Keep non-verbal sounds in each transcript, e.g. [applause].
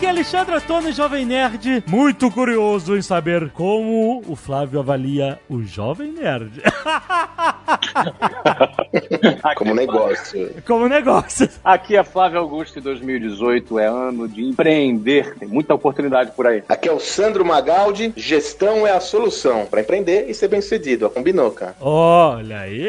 Aqui é Alexandre Antônio, Jovem Nerd, muito curioso em saber como o Flávio avalia o Jovem Nerd. [laughs] Como negócio. como negócio. Aqui é Flávio Augusto e 2018 é ano de empreender. Tem muita oportunidade por aí. Aqui é o Sandro Magaldi, gestão é a solução para empreender e ser bem sucedido. Combinou, cara. Olha aí,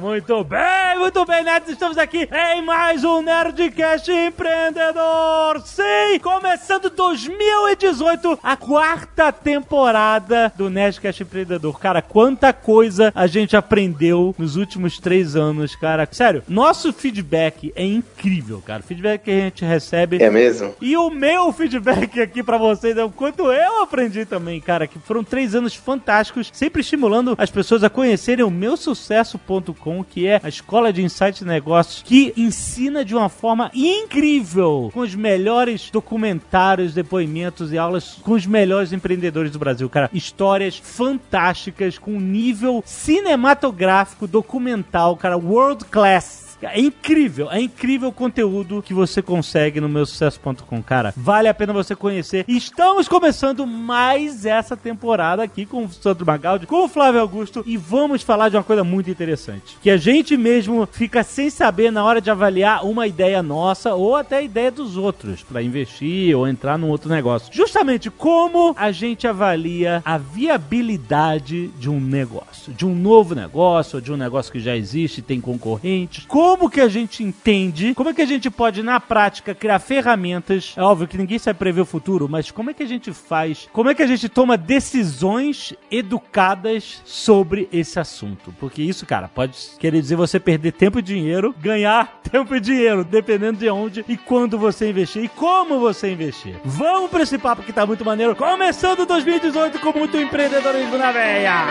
muito bem, muito bem, nerds. Estamos aqui em mais um Nerdcast Empreendedor. Sim, começando 2018, a quarta temporada do Nerdcast Empreendedor. Cara, quanta coisa a gente aprendeu nos últimos três anos, cara. Sério, nosso feedback é incrível, cara. O feedback que a gente recebe. É mesmo? E o meu feedback aqui pra vocês é o quanto eu aprendi também, cara. Que foram três anos fantásticos, sempre estimulando as pessoas a conhecerem o meu sucesso.com, que é a escola de insights de negócios que ensina de uma forma incrível, com os melhores documentários, depoimentos e aulas com os melhores empreendedores do Brasil, cara. Histórias fantásticas, com nível cinematográfico, documental, cara, world class. É incrível, é incrível o conteúdo que você consegue no meu sucesso.com, cara. Vale a pena você conhecer. Estamos começando mais essa temporada aqui com o Sandro Magaldi, com o Flávio Augusto e vamos falar de uma coisa muito interessante, que a gente mesmo fica sem saber na hora de avaliar uma ideia nossa ou até a ideia dos outros para investir ou entrar num outro negócio. Justamente como a gente avalia a viabilidade de um negócio, de um novo negócio, de um negócio que já existe, tem concorrentes. Como que a gente entende, como é que a gente pode na prática criar ferramentas? É óbvio que ninguém sabe prever o futuro, mas como é que a gente faz? Como é que a gente toma decisões educadas sobre esse assunto? Porque isso, cara, pode querer dizer você perder tempo e dinheiro, ganhar [laughs] tempo e dinheiro, dependendo de onde e quando você investir e como você investir. Vamos pra esse papo que tá muito maneiro. Começando 2018 com muito empreendedorismo na veia.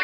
[laughs]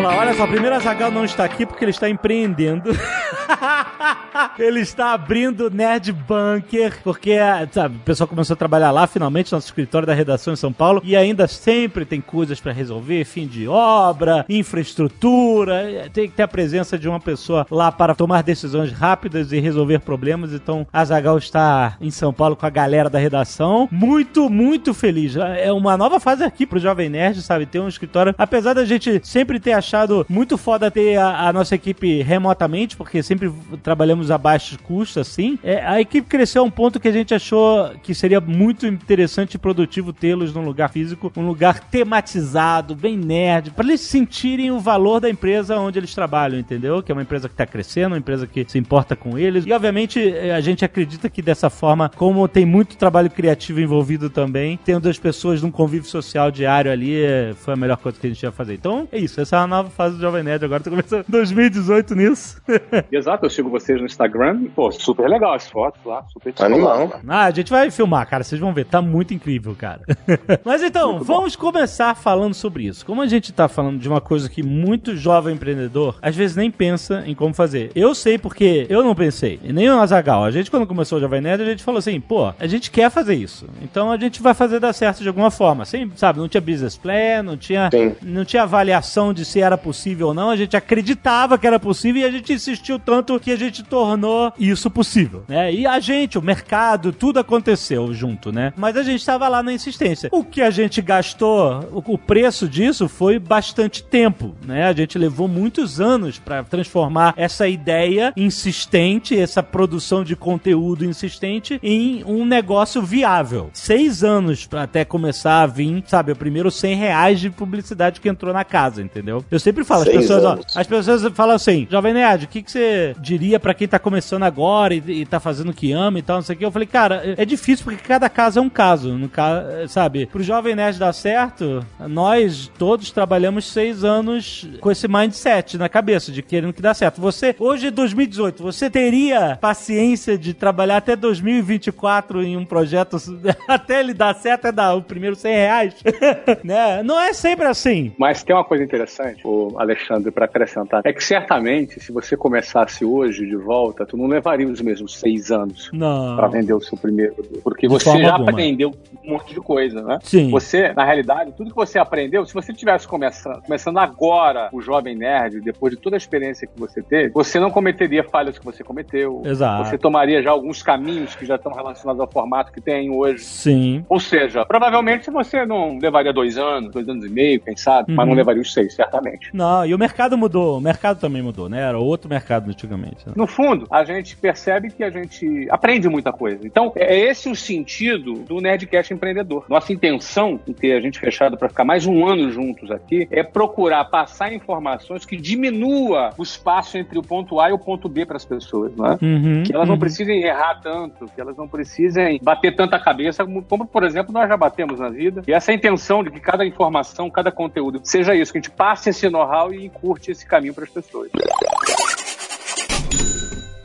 Vamos lá, olha só, primeiro a Zagal não está aqui porque ele está empreendendo. [laughs] ele está abrindo Nerd Bunker, porque sabe, o pessoal começou a trabalhar lá finalmente, nosso escritório da redação em São Paulo, e ainda sempre tem coisas para resolver, fim de obra, infraestrutura, tem que ter a presença de uma pessoa lá para tomar decisões rápidas e resolver problemas. Então, a Zagal está em São Paulo com a galera da redação, muito, muito feliz. É uma nova fase aqui pro Jovem Nerd, sabe? Ter um escritório, apesar da gente sempre ter achado muito foda ter a, a nossa equipe remotamente, porque sempre trabalhamos a baixo custo, assim. É, a equipe cresceu a um ponto que a gente achou que seria muito interessante e produtivo tê-los num lugar físico, um lugar tematizado, bem nerd, para eles sentirem o valor da empresa onde eles trabalham, entendeu? Que é uma empresa que tá crescendo, uma empresa que se importa com eles. E obviamente a gente acredita que dessa forma, como tem muito trabalho criativo envolvido também, tendo as pessoas num convívio social diário ali, foi a melhor coisa que a gente ia fazer. Então é isso, essa é a nova fase do Jovem Nerd. Agora tô começando [laughs] 2018 nisso. [laughs] Exato, eu sigo vocês no Instagram. Pô, super legal as fotos lá, super Animal. Ah, a gente vai filmar, cara. Vocês vão ver. Tá muito incrível, cara. [laughs] Mas então, muito vamos bom. começar falando sobre isso. Como a gente tá falando de uma coisa que muito jovem empreendedor, às vezes nem pensa em como fazer. Eu sei porque eu não pensei. E nem o Azagal. A gente, quando começou o Jovem Nerd, a gente falou assim, pô, a gente quer fazer isso. Então a gente vai fazer dar certo de alguma forma. Sem, sabe, não tinha business plan, não tinha, não tinha avaliação de se era possível ou não. A gente acreditava que era possível e a gente insistiu tanto que a gente tornou isso possível, né? E a gente, o mercado, tudo aconteceu junto, né? Mas a gente estava lá na insistência. O que a gente gastou, o preço disso foi bastante tempo, né? A gente levou muitos anos para transformar essa ideia insistente, essa produção de conteúdo insistente em um negócio viável. Seis anos para até começar a vir, sabe, o primeiro 100 reais de publicidade que entrou na casa, entendeu? Eu sempre falo, as pessoas, ó, as pessoas falam assim, Jovem Nerd, o que, que você diria para quem tá começando agora e, e tá fazendo o que ama e tal, não sei o que? Eu falei, cara, é difícil porque cada caso é um caso, no ca... sabe? Pro Jovem Nerd dar certo, nós todos trabalhamos seis anos com esse mindset na cabeça, de querendo que dá certo. Você, hoje é 2018, você teria paciência de trabalhar até 2024 em um projeto [laughs] até ele dar certo, é dar o primeiro 100 reais? [laughs] né? Não é sempre assim. Mas tem uma coisa interessante, o Alexandre, para acrescentar, é que certamente, se você começar trouxesse hoje de volta, tu não levaria os mesmos seis anos para vender o seu primeiro. Porque De você já alguma. aprendeu um monte de coisa, né? Sim. Você, na realidade, tudo que você aprendeu, se você tivesse começando, começando agora o Jovem Nerd, depois de toda a experiência que você teve, você não cometeria falhas que você cometeu. Exato. Você tomaria já alguns caminhos que já estão relacionados ao formato que tem hoje. Sim. Ou seja, provavelmente você não levaria dois anos, dois anos e meio, quem sabe, mas Uhum. não levaria os seis, certamente. Não, e o mercado mudou. O mercado também mudou, né? Era outro mercado antigamente. né? No fundo, a gente percebe que a gente aprende muita coisa. Então, é esse o sentido do Nerdcast Empreendedor. Nossa intenção, em ter a gente fechado para ficar mais um ano juntos aqui, é procurar passar informações que diminua o espaço entre o ponto A e o ponto B para as pessoas, não é? Uhum, Que elas não uhum. precisem errar tanto, que elas não precisem bater tanta cabeça, como, como, por exemplo, nós já batemos na vida. E essa é a intenção de que cada informação, cada conteúdo, seja isso, que a gente passe esse know-how e encurte esse caminho para as pessoas.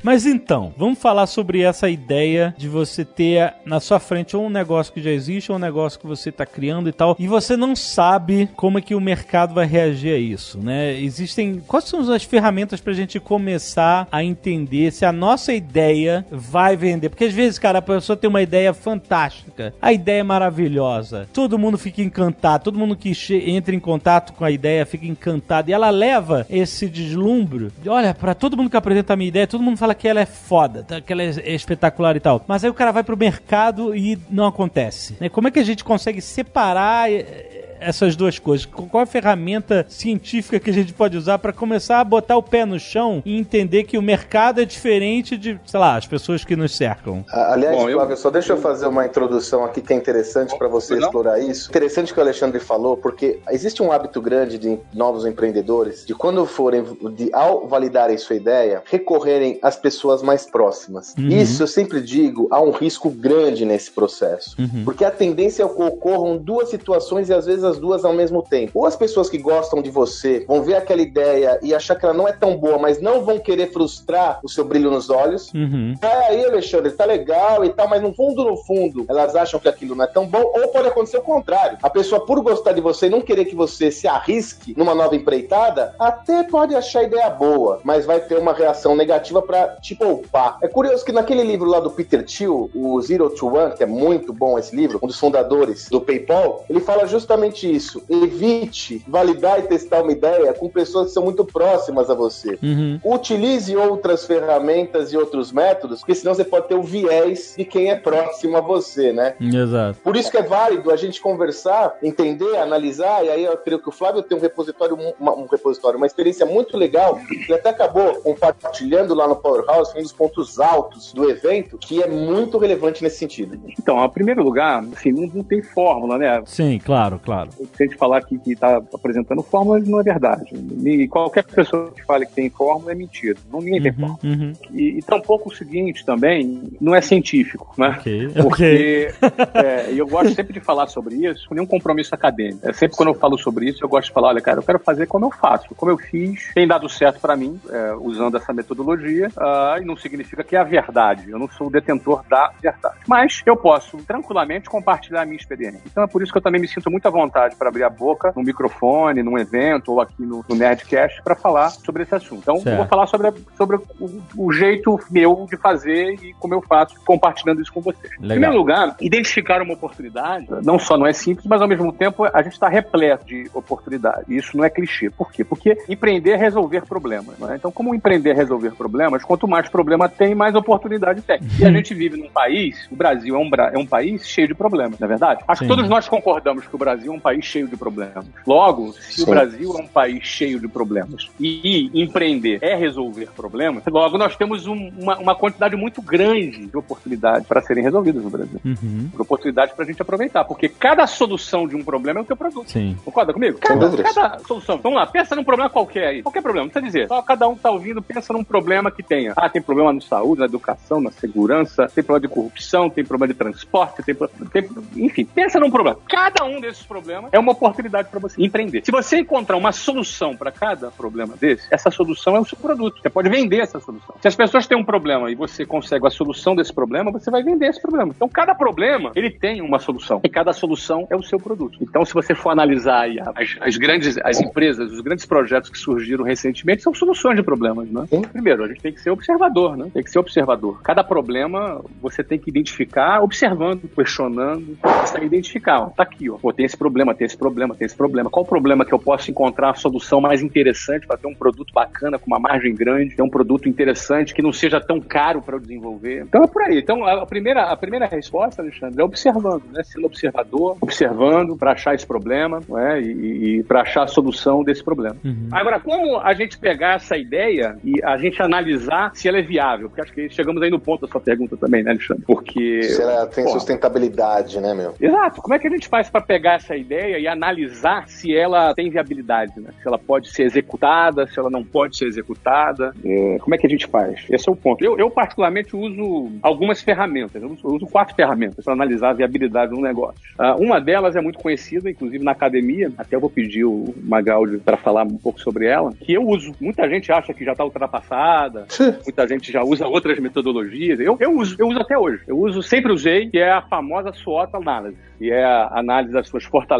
Mas então, vamos falar sobre essa ideia de você ter na sua frente ou um negócio que já existe ou um negócio que você está criando e tal, e você não sabe como é que o mercado vai reagir a isso, né? Existem quais são as ferramentas para a gente começar a entender se a nossa ideia vai vender? Porque às vezes, cara, a pessoa tem uma ideia fantástica, a ideia é maravilhosa, todo mundo fica encantado, todo mundo que entra em contato com a ideia fica encantado e ela leva esse deslumbre. de, Olha, para todo mundo que apresenta a minha ideia, todo mundo fala que ela é foda, tá? que ela é espetacular e tal. Mas aí o cara vai pro mercado e não acontece. né? Como é que a gente consegue separar eh, essas duas coisas? Qual é a ferramenta científica que a gente pode usar para começar a botar o pé no chão e entender que o mercado é diferente de, sei lá, as pessoas que nos cercam? Aliás, Bom, eu- Flávio, só deixa eu fazer uma introdução aqui que é interessante para você Não? explorar isso. Interessante o que o Alexandre falou, porque existe um hábito grande de novos empreendedores de quando forem, de, ao validarem sua ideia, recorrerem às pessoas mais próximas. Uhum. Isso eu sempre digo, há um risco grande nesse processo. Uhum. Porque a tendência é que ocorram duas situações e às vezes as duas ao mesmo tempo. Ou as pessoas que gostam de você vão ver aquela ideia e achar que ela não é tão boa, mas não vão querer frustrar o seu brilho nos olhos. Uhum. É aí, Alexandre, tá legal e tal, mas no fundo, no fundo, elas acham que aquilo não é tão bom, ou pode acontecer o contrário. A pessoa, por gostar de você e não querer que você se arrisque numa nova empreitada, até pode achar a ideia boa, mas vai ter uma reação negativa pra te poupar. É curioso que naquele livro lá do Peter Thiel, o Zero to One, que é muito bom esse livro, um dos fundadores do PayPal, ele fala justamente isso. Evite validar e testar uma ideia com pessoas que são muito próximas a você. Uhum. Utilize outras ferramentas e outros métodos, porque senão você pode ter o viés de quem é próximo a você, né? Exato. Por isso que é válido a gente conversar, entender, analisar, e aí eu creio que o Flávio tem um repositório, uma, um repositório, uma experiência muito legal, que até acabou compartilhando lá no Powerhouse, foi um dos pontos altos do evento, que é muito relevante nesse sentido. Então, em primeiro lugar, assim, não, não tem fórmula, né? Sim, claro, claro. Se a gente falar aqui que está apresentando fórmula, não é verdade. E qualquer pessoa que fale que tem fórmula é mentira. Não, ninguém tem Uhum, fórmula. uhum. E, e tampouco o seguinte também, não é científico, né? Ok, [laughs] ok. Porque é, e eu gosto sempre de falar sobre isso com nenhum compromisso acadêmico. É, sempre quando eu falo sobre isso, eu gosto de falar, olha, cara, eu quero fazer como eu faço, como eu fiz, tem dado certo para mim, é, usando essa metodologia, ah, e não significa que é a verdade. Eu não sou o detentor da verdade. Mas eu posso tranquilamente compartilhar a minha experiência. Então é por isso que eu também me sinto muito à vontade para abrir a boca no microfone, num evento ou aqui no, no Nerdcast para falar sobre esse assunto. Então Certo. eu vou falar sobre, a- sobre o, o jeito meu de fazer e como eu faço, compartilhando isso com vocês. Em Legal. primeiro lugar, identificar uma oportunidade não só não é simples, mas ao mesmo tempo a gente está repleto de oportunidades. E isso não é clichê. Por quê? Porque empreender é resolver problemas. não é? Então, como empreender é resolver problemas, quanto mais problema tem, mais oportunidade tem. E a gente vive num país, o Brasil é um, é um país cheio de problemas, não é verdade? Acho Sim. que todos nós concordamos que o Brasil é um país cheio de problemas. Logo, se o Sim. Brasil é um país cheio de problemas e empreender é resolver problemas, logo nós temos um- uma, uma quantidade muito grande de oportunidades para serem resolvidas no Brasil Uhum. oportunidade pra gente aproveitar, porque cada solução de um problema é o teu produto. Sim. Concorda comigo? Cada, cada solução. Vamos lá, pensa num problema qualquer aí. Qualquer problema, não precisa dizer. Só cada um que tá ouvindo, pensa num problema que tenha. Ah, tem problema na saúde, na educação, na segurança, tem problema de corrupção, tem problema de transporte, tem, tem enfim, pensa num problema. Cada um desses problemas problema é uma oportunidade para você empreender. Se você encontrar uma solução para cada problema desse, essa solução é o seu produto. Você pode vender essa solução. Se as pessoas têm um problema e você consegue a solução desse problema, você vai vender esse problema. Então, cada problema, ele tem uma solução. E cada solução é o seu produto. Então, se você for analisar as, as grandes as empresas, os grandes projetos que surgiram recentemente, são soluções de problemas, né? Primeiro, a gente tem que ser observador, né? Tem que ser observador. Cada problema você tem que identificar observando, questionando, você tem que identificar. Ó, tá aqui, ó. Pô, tem esse problema, tem esse problema, tem esse problema. Qual o problema que eu posso encontrar a solução mais interessante para ter um produto bacana, com uma margem grande, ter um produto interessante que não seja tão caro para eu desenvolver? Então é por aí. Então a primeira, a primeira resposta, Alexandre, é observando, né? Sendo observador, observando para achar esse problema, né? E, e para achar a solução desse problema. Uhum. Agora, como a gente pegar essa ideia e a gente analisar se ela é viável? Porque acho que chegamos aí no ponto da sua pergunta também, né, Alexandre? Porque. Se ela tem pô, sustentabilidade, né, meu? Exato. Como é que a gente faz para pegar essa ideia e analisar se ela tem viabilidade, né? Se ela pode ser executada, se ela não pode ser executada. É, como é que a gente faz? Esse é o ponto. Eu, eu particularmente, uso algumas ferramentas. Eu uso, eu uso quatro ferramentas para analisar a viabilidade de um negócio. Uh, uma delas é muito conhecida, inclusive na academia. Até eu vou pedir o Magaldi para falar um pouco sobre ela, que eu uso. Muita gente acha que já está ultrapassada, [laughs] muita gente já usa outras metodologias. Eu, eu uso, eu uso até hoje. Eu uso, sempre usei, que é a famosa SWOT análise, que é a análise das suas fortalezas,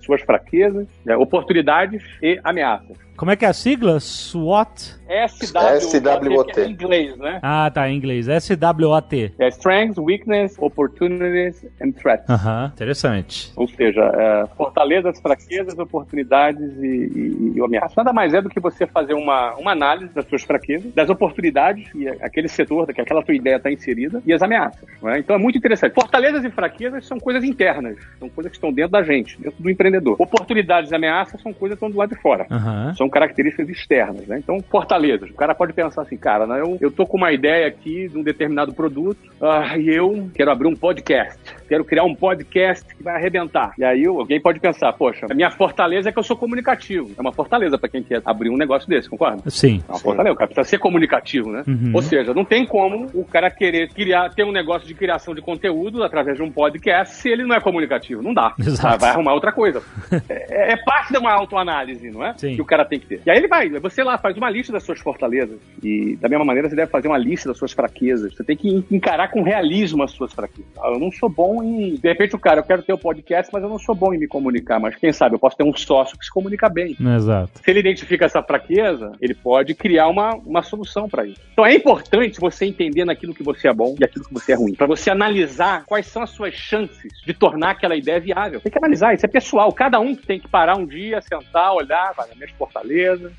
suas fraquezas, né, oportunidades e ameaças. Como é que é a sigla? SWOT? SWOT. É em inglês, né? Ah, tá, em inglês. SWOT. É Strengths, Weakness, Opportunities and Threats. Aham, uh -huh. interessante. Ou seja, é, fortalezas, fraquezas, oportunidades e, e, e ameaças. Nada mais é do que você fazer uma, uma análise das suas fraquezas, das oportunidades e aquele setor, que aquela tua ideia está inserida, e as ameaças. Né? Então é muito interessante. Fortalezas e fraquezas são coisas internas, são coisas que estão dentro da gente, dentro do empreendedor. Oportunidades e ameaças são coisas que estão do lado de fora. Uhum. São características externas, né? Então, fortalezas. O cara pode pensar assim, cara, né, eu, eu tô com uma ideia aqui de um determinado produto uh, e eu quero abrir um podcast. Quero criar um podcast que vai arrebentar. E aí alguém pode pensar, poxa, a minha fortaleza é que eu sou comunicativo. É uma fortaleza para quem quer abrir um negócio desse, concorda? Sim. É uma fortaleza. O cara precisa ser comunicativo, né? Uhum. Ou seja, não tem como o cara querer criar, ter um negócio de criação de conteúdo através de um podcast se ele não é comunicativo. Não dá. Exato. Vai arrumar outra coisa. [laughs] é, é parte de uma autoanálise, não é? Sim. Que o cara tem que ter. E aí ele vai, você lá faz uma lista das suas fortalezas. E da mesma maneira você deve fazer uma lista das suas fraquezas. Você tem que encarar com realismo as suas fraquezas. Ah, eu não sou bom em. De repente o cara, eu quero ter o um podcast, mas eu não sou bom em me comunicar. Mas quem sabe eu posso ter um sócio que se comunica bem. Exato. Se ele identifica essa fraqueza, ele pode criar uma, uma solução para isso. Então é importante você entender naquilo que você é bom e aquilo que você é ruim. Para você analisar quais são as suas chances de tornar aquela ideia viável. Tem que analisar, isso é pessoal. Cada um tem que parar um dia, sentar, olhar, vai, minhas fortalezas,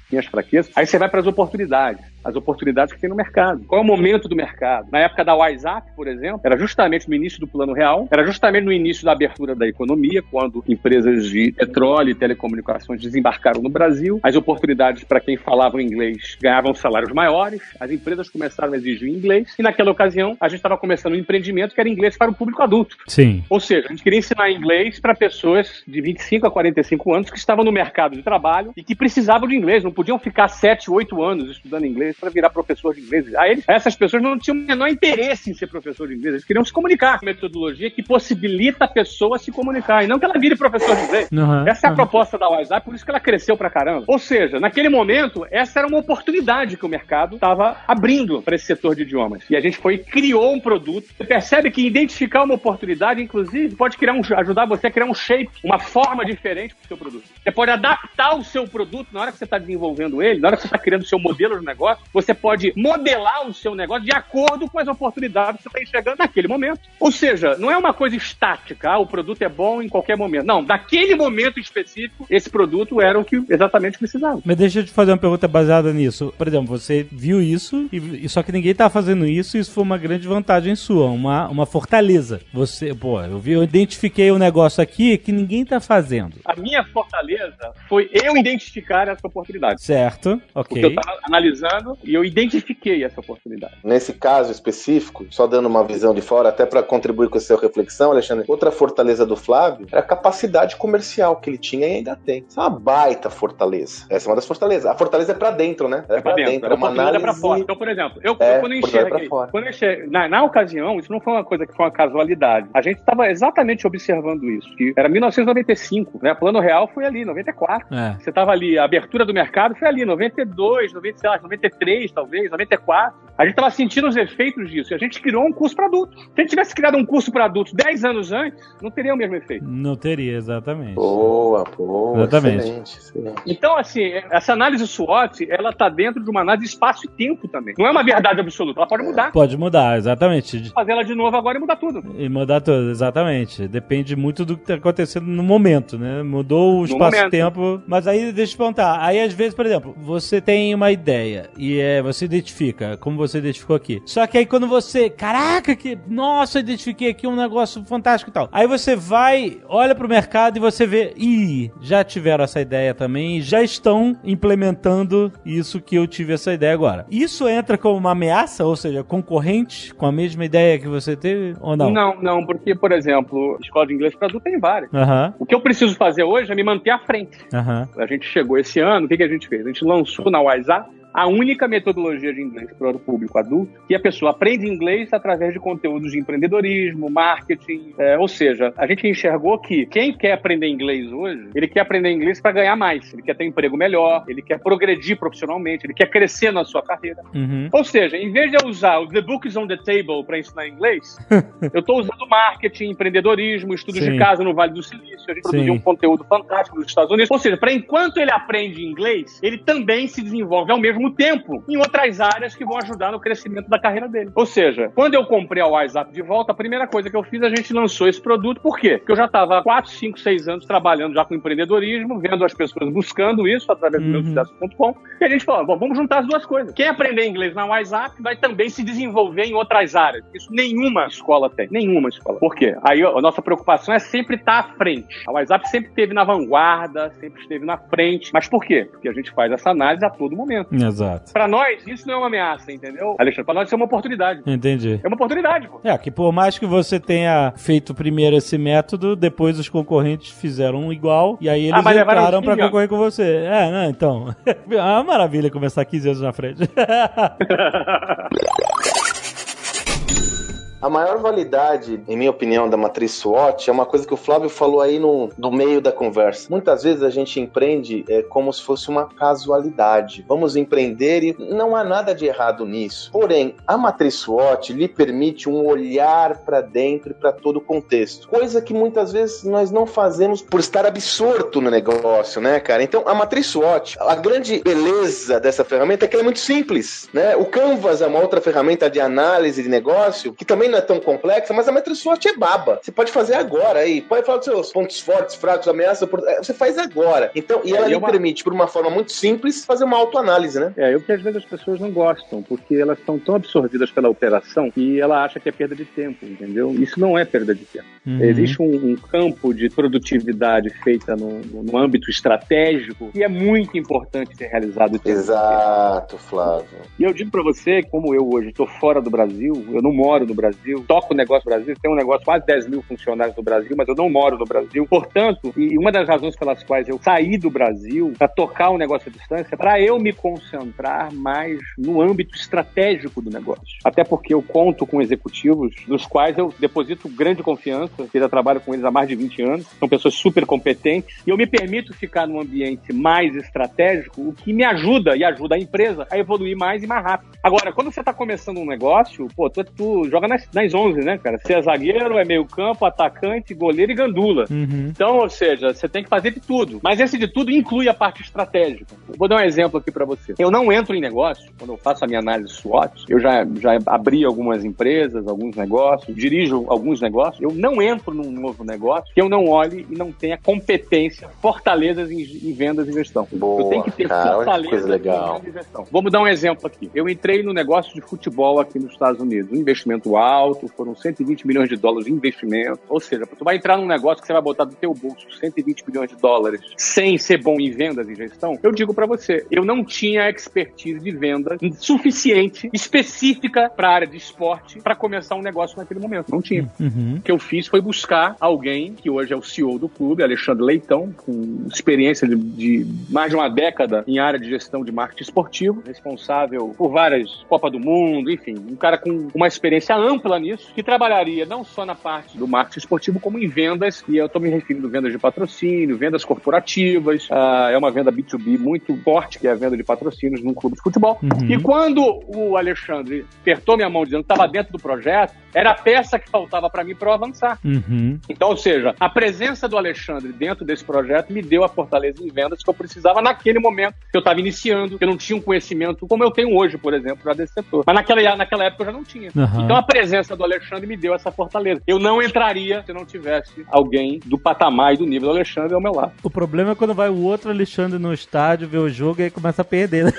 minhas fraquezas. Aí você vai para as oportunidades as oportunidades que tem no mercado. Qual é o momento do mercado? Na época da WhatsApp, por exemplo, era justamente no início do Plano Real, era justamente no início da abertura da economia, quando empresas de petróleo e telecomunicações desembarcaram no Brasil. As oportunidades para quem falava inglês ganhavam salários maiores, as empresas começaram a exigir inglês, e naquela ocasião a gente estava começando um empreendimento que era inglês para o público adulto. Sim. Ou seja, a gente queria ensinar inglês para pessoas de 25 a 45 anos que estavam no mercado de trabalho e que precisavam de inglês, não podiam ficar 7, 8 anos estudando inglês inglês para virar professor de inglês. Aí eles, essas pessoas não tinham o menor interesse em ser professor de inglês, eles queriam se comunicar. Metodologia que possibilita a pessoa se comunicar e não que ela vire professor de inglês. Uhum, essa é a uhum. proposta da WhatsApp, por isso que ela cresceu pra caramba. Ou seja, naquele momento, essa era uma oportunidade que o mercado estava abrindo para esse setor de idiomas. E a gente foi e criou um produto. Você percebe que identificar uma oportunidade, inclusive, pode criar um, ajudar você a criar um shape, uma forma diferente para o seu produto. Você pode adaptar o seu produto na hora que você está desenvolvendo ele, na hora que você está criando o seu modelo de negócio, você pode modelar o seu negócio de acordo com as oportunidades que você está enxergando naquele momento. Ou seja, não é uma coisa estática, ah, o produto é bom em qualquer momento. Não, daquele momento específico, esse produto era o que exatamente precisava. Mas deixa eu te fazer uma pergunta baseada nisso. Por exemplo, você viu isso, e, só que ninguém estava fazendo isso, e isso foi uma grande vantagem sua, uma, uma fortaleza. Você, pô, eu vi, eu identifiquei um negócio aqui que ninguém está fazendo. A minha fortaleza foi eu identificar essa oportunidade. Certo, ok. Porque eu estava analisando mercado e eu identifiquei essa oportunidade. Nesse caso específico, só dando uma visão de fora, até para contribuir com a sua reflexão, Alexandre, outra fortaleza do Flávio era a capacidade comercial que ele tinha e ainda tem. Isso é uma baita fortaleza. Essa é uma das fortalezas. A fortaleza é para dentro, né? É, é para dentro. dentro. É uma análise... é para fora. Então, por exemplo, eu, é, quando eu enxerguei, quando eu enxerguei na, na, ocasião, isso não foi uma coisa que foi uma casualidade. A gente estava exatamente observando isso, que era 1995, né? Plano Real foi ali, 94. É. Você estava ali, a abertura do mercado foi ali, 92, 90, 93, talvez, 94. A gente estava sentindo os efeitos disso. E a gente criou um curso para adultos. Se a gente tivesse criado um curso para adultos 10 anos antes, não teria o mesmo efeito. Não teria, exatamente. Boa, boa. Exatamente. Excelente, excelente. Então, assim, essa análise SWOT, ela tá dentro de uma análise de espaço e tempo também. Não é uma verdade absoluta, ela pode mudar. Pode mudar, exatamente. Fazer ela de novo agora e mudar tudo. E mudar tudo, exatamente. Depende muito do que tá acontecendo no momento, né? Mudou o espaço-tempo. Mas aí, deixa eu te perguntar. Aí, às vezes, por exemplo, você tem uma ideia e é, você identifica, como você identificou aqui. Só que aí, quando você. Caraca, que. Nossa, eu identifiquei aqui um negócio fantástico e tal. Aí você vai, olha pro mercado e você vê. Ih, já tiveram essa ideia também já estão implementando isso que eu tive essa ideia agora. Isso entra como uma ameaça, ou seja, concorrente com a mesma ideia que você teve ou não? Não, não, porque, por exemplo, escola de inglês para adulto tem várias. Uhum. O que eu preciso fazer hoje é me manter à frente. Uhum. A gente chegou esse ano, o que, que a gente fez? A gente lançou na WhatsApp a única metodologia de inglês para o público adulto que a pessoa aprende inglês através de conteúdos de empreendedorismo, marketing. É, ou seja, a gente enxergou que quem quer aprender inglês hoje, ele quer aprender inglês para ganhar mais, ele quer ter um emprego melhor, ele quer progredir profissionalmente, ele quer crescer na sua carreira. Uhum. Ou seja, em vez de eu usar o The Books on the Table para ensinar inglês, [laughs] eu estou usando marketing, empreendedorismo, estudos Sim. de casa no Vale do Silício. A gente Sim. produziu um conteúdo fantástico nos Estados Unidos. Ou seja, para enquanto ele aprende inglês, ele também se desenvolve ao mesmo mesmo tempo em outras áreas que vão ajudar no crescimento da carreira dele. Ou seja, quando eu comprei a WhatsApp de volta, a primeira coisa que eu fiz, a gente lançou esse produto. Por quê? Porque eu já estava há 4, 5, 6 anos trabalhando já com empreendedorismo, vendo as pessoas buscando isso através do uhum. meu sucesso.com. E a gente falou, vamos juntar as duas coisas. Quem aprender inglês na WhatsApp vai também se desenvolver em outras áreas. Isso nenhuma escola tem. Nenhuma escola. Por quê? Aí a nossa preocupação é sempre estar à frente. A WhatsApp sempre esteve na vanguarda, sempre esteve na frente. Mas por quê? Porque a gente faz essa análise a todo momento. Exato. Pra nós, isso não é uma ameaça, entendeu? Alexandre, pra nós isso é uma oportunidade. Entendi. É uma oportunidade, pô. É, que por mais que você tenha feito primeiro esse método, depois os concorrentes fizeram um igual, e aí eles ah, entraram pra concorrer com você. É, né, então. [laughs] é uma maravilha começar 15 anos na frente. [laughs] [laughs] A maior validade, em minha opinião, da matriz SWOT é uma coisa que o Flávio falou aí no, no meio da conversa. Muitas vezes a gente empreende é, como se fosse uma casualidade. Vamos empreender e não há nada de errado nisso. Porém, a matriz SWOT lhe permite um olhar para dentro e para todo o contexto. Coisa que muitas vezes nós não fazemos por estar absorto no negócio, né, cara? Então, a matriz SWOT, a grande beleza dessa ferramenta é que ela é muito simples, né? O Canvas é uma outra ferramenta de análise de negócio que também não é tão complexa, mas a matriz SWOT é baba. Você pode fazer agora aí. Pode falar dos seus pontos fortes, fracos, ameaças. É, você faz agora. Então, e ela é, lhe uma... permite, por uma forma muito simples, fazer uma autoanálise, né? É, o que às vezes as pessoas não gostam, porque elas estão tão absorvidas pela operação que ela acha que é perda de tempo, entendeu? Isso não é perda de tempo. Uhum. Existe um, um, campo de produtividade feita no, no, âmbito estratégico que é muito importante ser realizado. Exato, Flávio. E eu digo para você, como eu hoje estou fora do Brasil, eu não moro no Brasil, Brasil, toco o negócio no Brasil, tenho um negócio quase 10 mil funcionários no Brasil, mas eu não moro no Brasil. Portanto, e uma das razões pelas quais eu saí do Brasil para tocar o um negócio à distância, para eu me concentrar mais no âmbito estratégico do negócio. Até porque eu conto com executivos dos quais eu deposito grande confiança, eu já trabalho com eles há mais de 20 anos, são pessoas super competentes, e eu me permito ficar num ambiente mais estratégico, o que me ajuda e ajuda a empresa a evoluir mais e mais rápido. Agora, quando você está começando um negócio, pô, tu, tu joga nas, nas nas 11, né, cara? Você é zagueiro, é meio campo, atacante, goleiro e gandula. Uhum. Então, ou seja, você tem que fazer de tudo. Mas esse de tudo inclui a parte estratégica. Eu vou dar um exemplo aqui para você. Eu não entro em negócio, quando eu faço a minha análise SWOT, eu já, já abri algumas empresas, alguns negócios, dirijo alguns negócios. Eu não entro num novo negócio que eu não olhe e não tenha competência, fortalezas em, em vendas e gestão. Boa, eu tenho que ter cara, fortaleza legal. em gestão. Vamos dar um exemplo aqui. Eu entrei no negócio de futebol aqui nos Estados Unidos. Um investimento alto, alto, foram 120 milhões de dólares de investimento. Ou seja, tu vai entrar num negócio que você vai botar do teu bolso 120 milhões de dólares sem ser bom em vendas e gestão, eu digo para você, eu não tinha expertise de venda suficiente, específica para a área de esporte, para começar um negócio naquele momento. Não tinha. Uhum. O que eu fiz foi buscar alguém que hoje é o CEO do clube, Alexandre Leitão, com experiência de, de mais de uma década em área de gestão de marketing esportivo, responsável por várias Copas do Mundo, enfim, um cara com uma experiência ampla nisso, que trabalharia não só na parte do marketing esportivo, como em vendas, e eu estou me referindo a vendas de patrocínio, vendas corporativas, uh, é uma venda B2B muito forte, que é a venda de patrocínios num clube de futebol. Uhum. E quando o Alexandre apertou minha mão dizendo que estava dentro do projeto, era a peça que faltava para mim para eu avançar. Uhum. Então, ou seja, a presença do Alexandre dentro desse projeto me deu a fortaleza em vendas que eu precisava naquele momento que eu estava iniciando, que eu não tinha um conhecimento como eu tenho hoje, por exemplo, já desse setor. Mas naquela, naquela época eu já não tinha. Uhum. Então a presença do Alexandre me deu essa fortaleza. Eu não entraria se não tivesse alguém do patamar e do nível do Alexandre ao meu lado. O problema é quando vai o outro Alexandre no estádio ver o jogo e aí começa a perder. Né?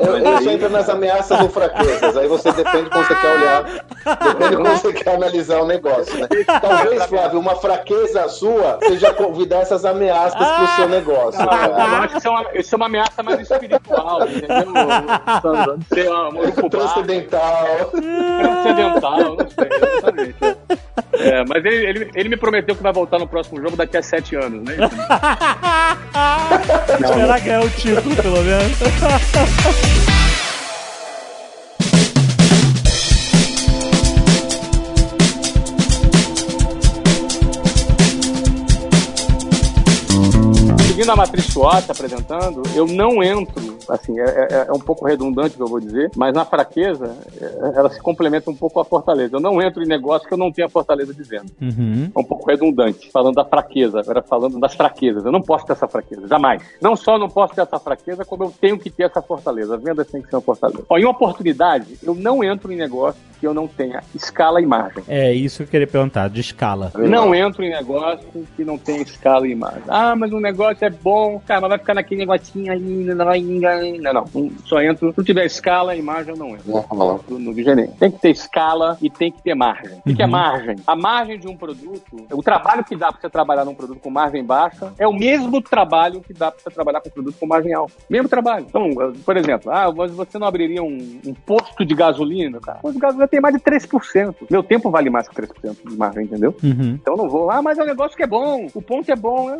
Eu, isso entra nas ameaças ou fraquezas. Aí você depende como você quer olhar, depende como você quer analisar o negócio, né? Talvez, Flávio, uma fraqueza sua seja convidar essas ameaças pro seu negócio. Ah, eu cara. acho que isso é, uma, isso é uma ameaça mais espiritual, entendeu, [laughs] uma urucubá, Transcendental. [laughs] transcendental, não sei, exatamente. É, mas ele, ele, ele me prometeu que vai voltar no próximo jogo daqui a sete anos, né? [laughs] Será que é o título, pelo menos? Seguindo a matriz SWOT apresentando, eu não entro, assim, é, é- é um pouco redundante o que eu vou dizer, mas na fraqueza, é- ela se complementa um pouco com a fortaleza. Eu não entro em negócio que eu não tenho a fortaleza de venda. Uhum. É um pouco redundante, falando da fraqueza, agora falando das fraquezas. Eu não posso ter essa fraqueza, jamais. Não só não posso ter essa fraqueza, como eu tenho que ter essa fortaleza. A venda tem que ser uma fortaleza. Ó, em uma oportunidade, eu não entro em negócio que eu não tenha escala e margem. É isso que eu queria perguntar, de escala. Não entro em negócio que não tem escala e imagem. Ah, mas o negócio é bom, cara, mas vai ficar naquele negocinho ali, não vai Não, não. Não, Só entro. Se tiver escala, imagem eu não entro. Não, não. No, no. Tem que ter escala e tem que ter margem. O que, que é Uhum. margem? A margem de um produto, o trabalho que dá pra você trabalhar num produto com margem baixa é o mesmo trabalho que dá pra você trabalhar com um produto com margem alta. Mesmo trabalho. Então, por exemplo, ah, mas você não abriria um, um posto de gasolina, cara? O posto de gasolina tem mais de 3%. Meu tempo vale mais que 3% de margem, entendeu? Uhum. Então eu não vou, ah, mas é um negócio que é bom, o ponto é bom. Eu,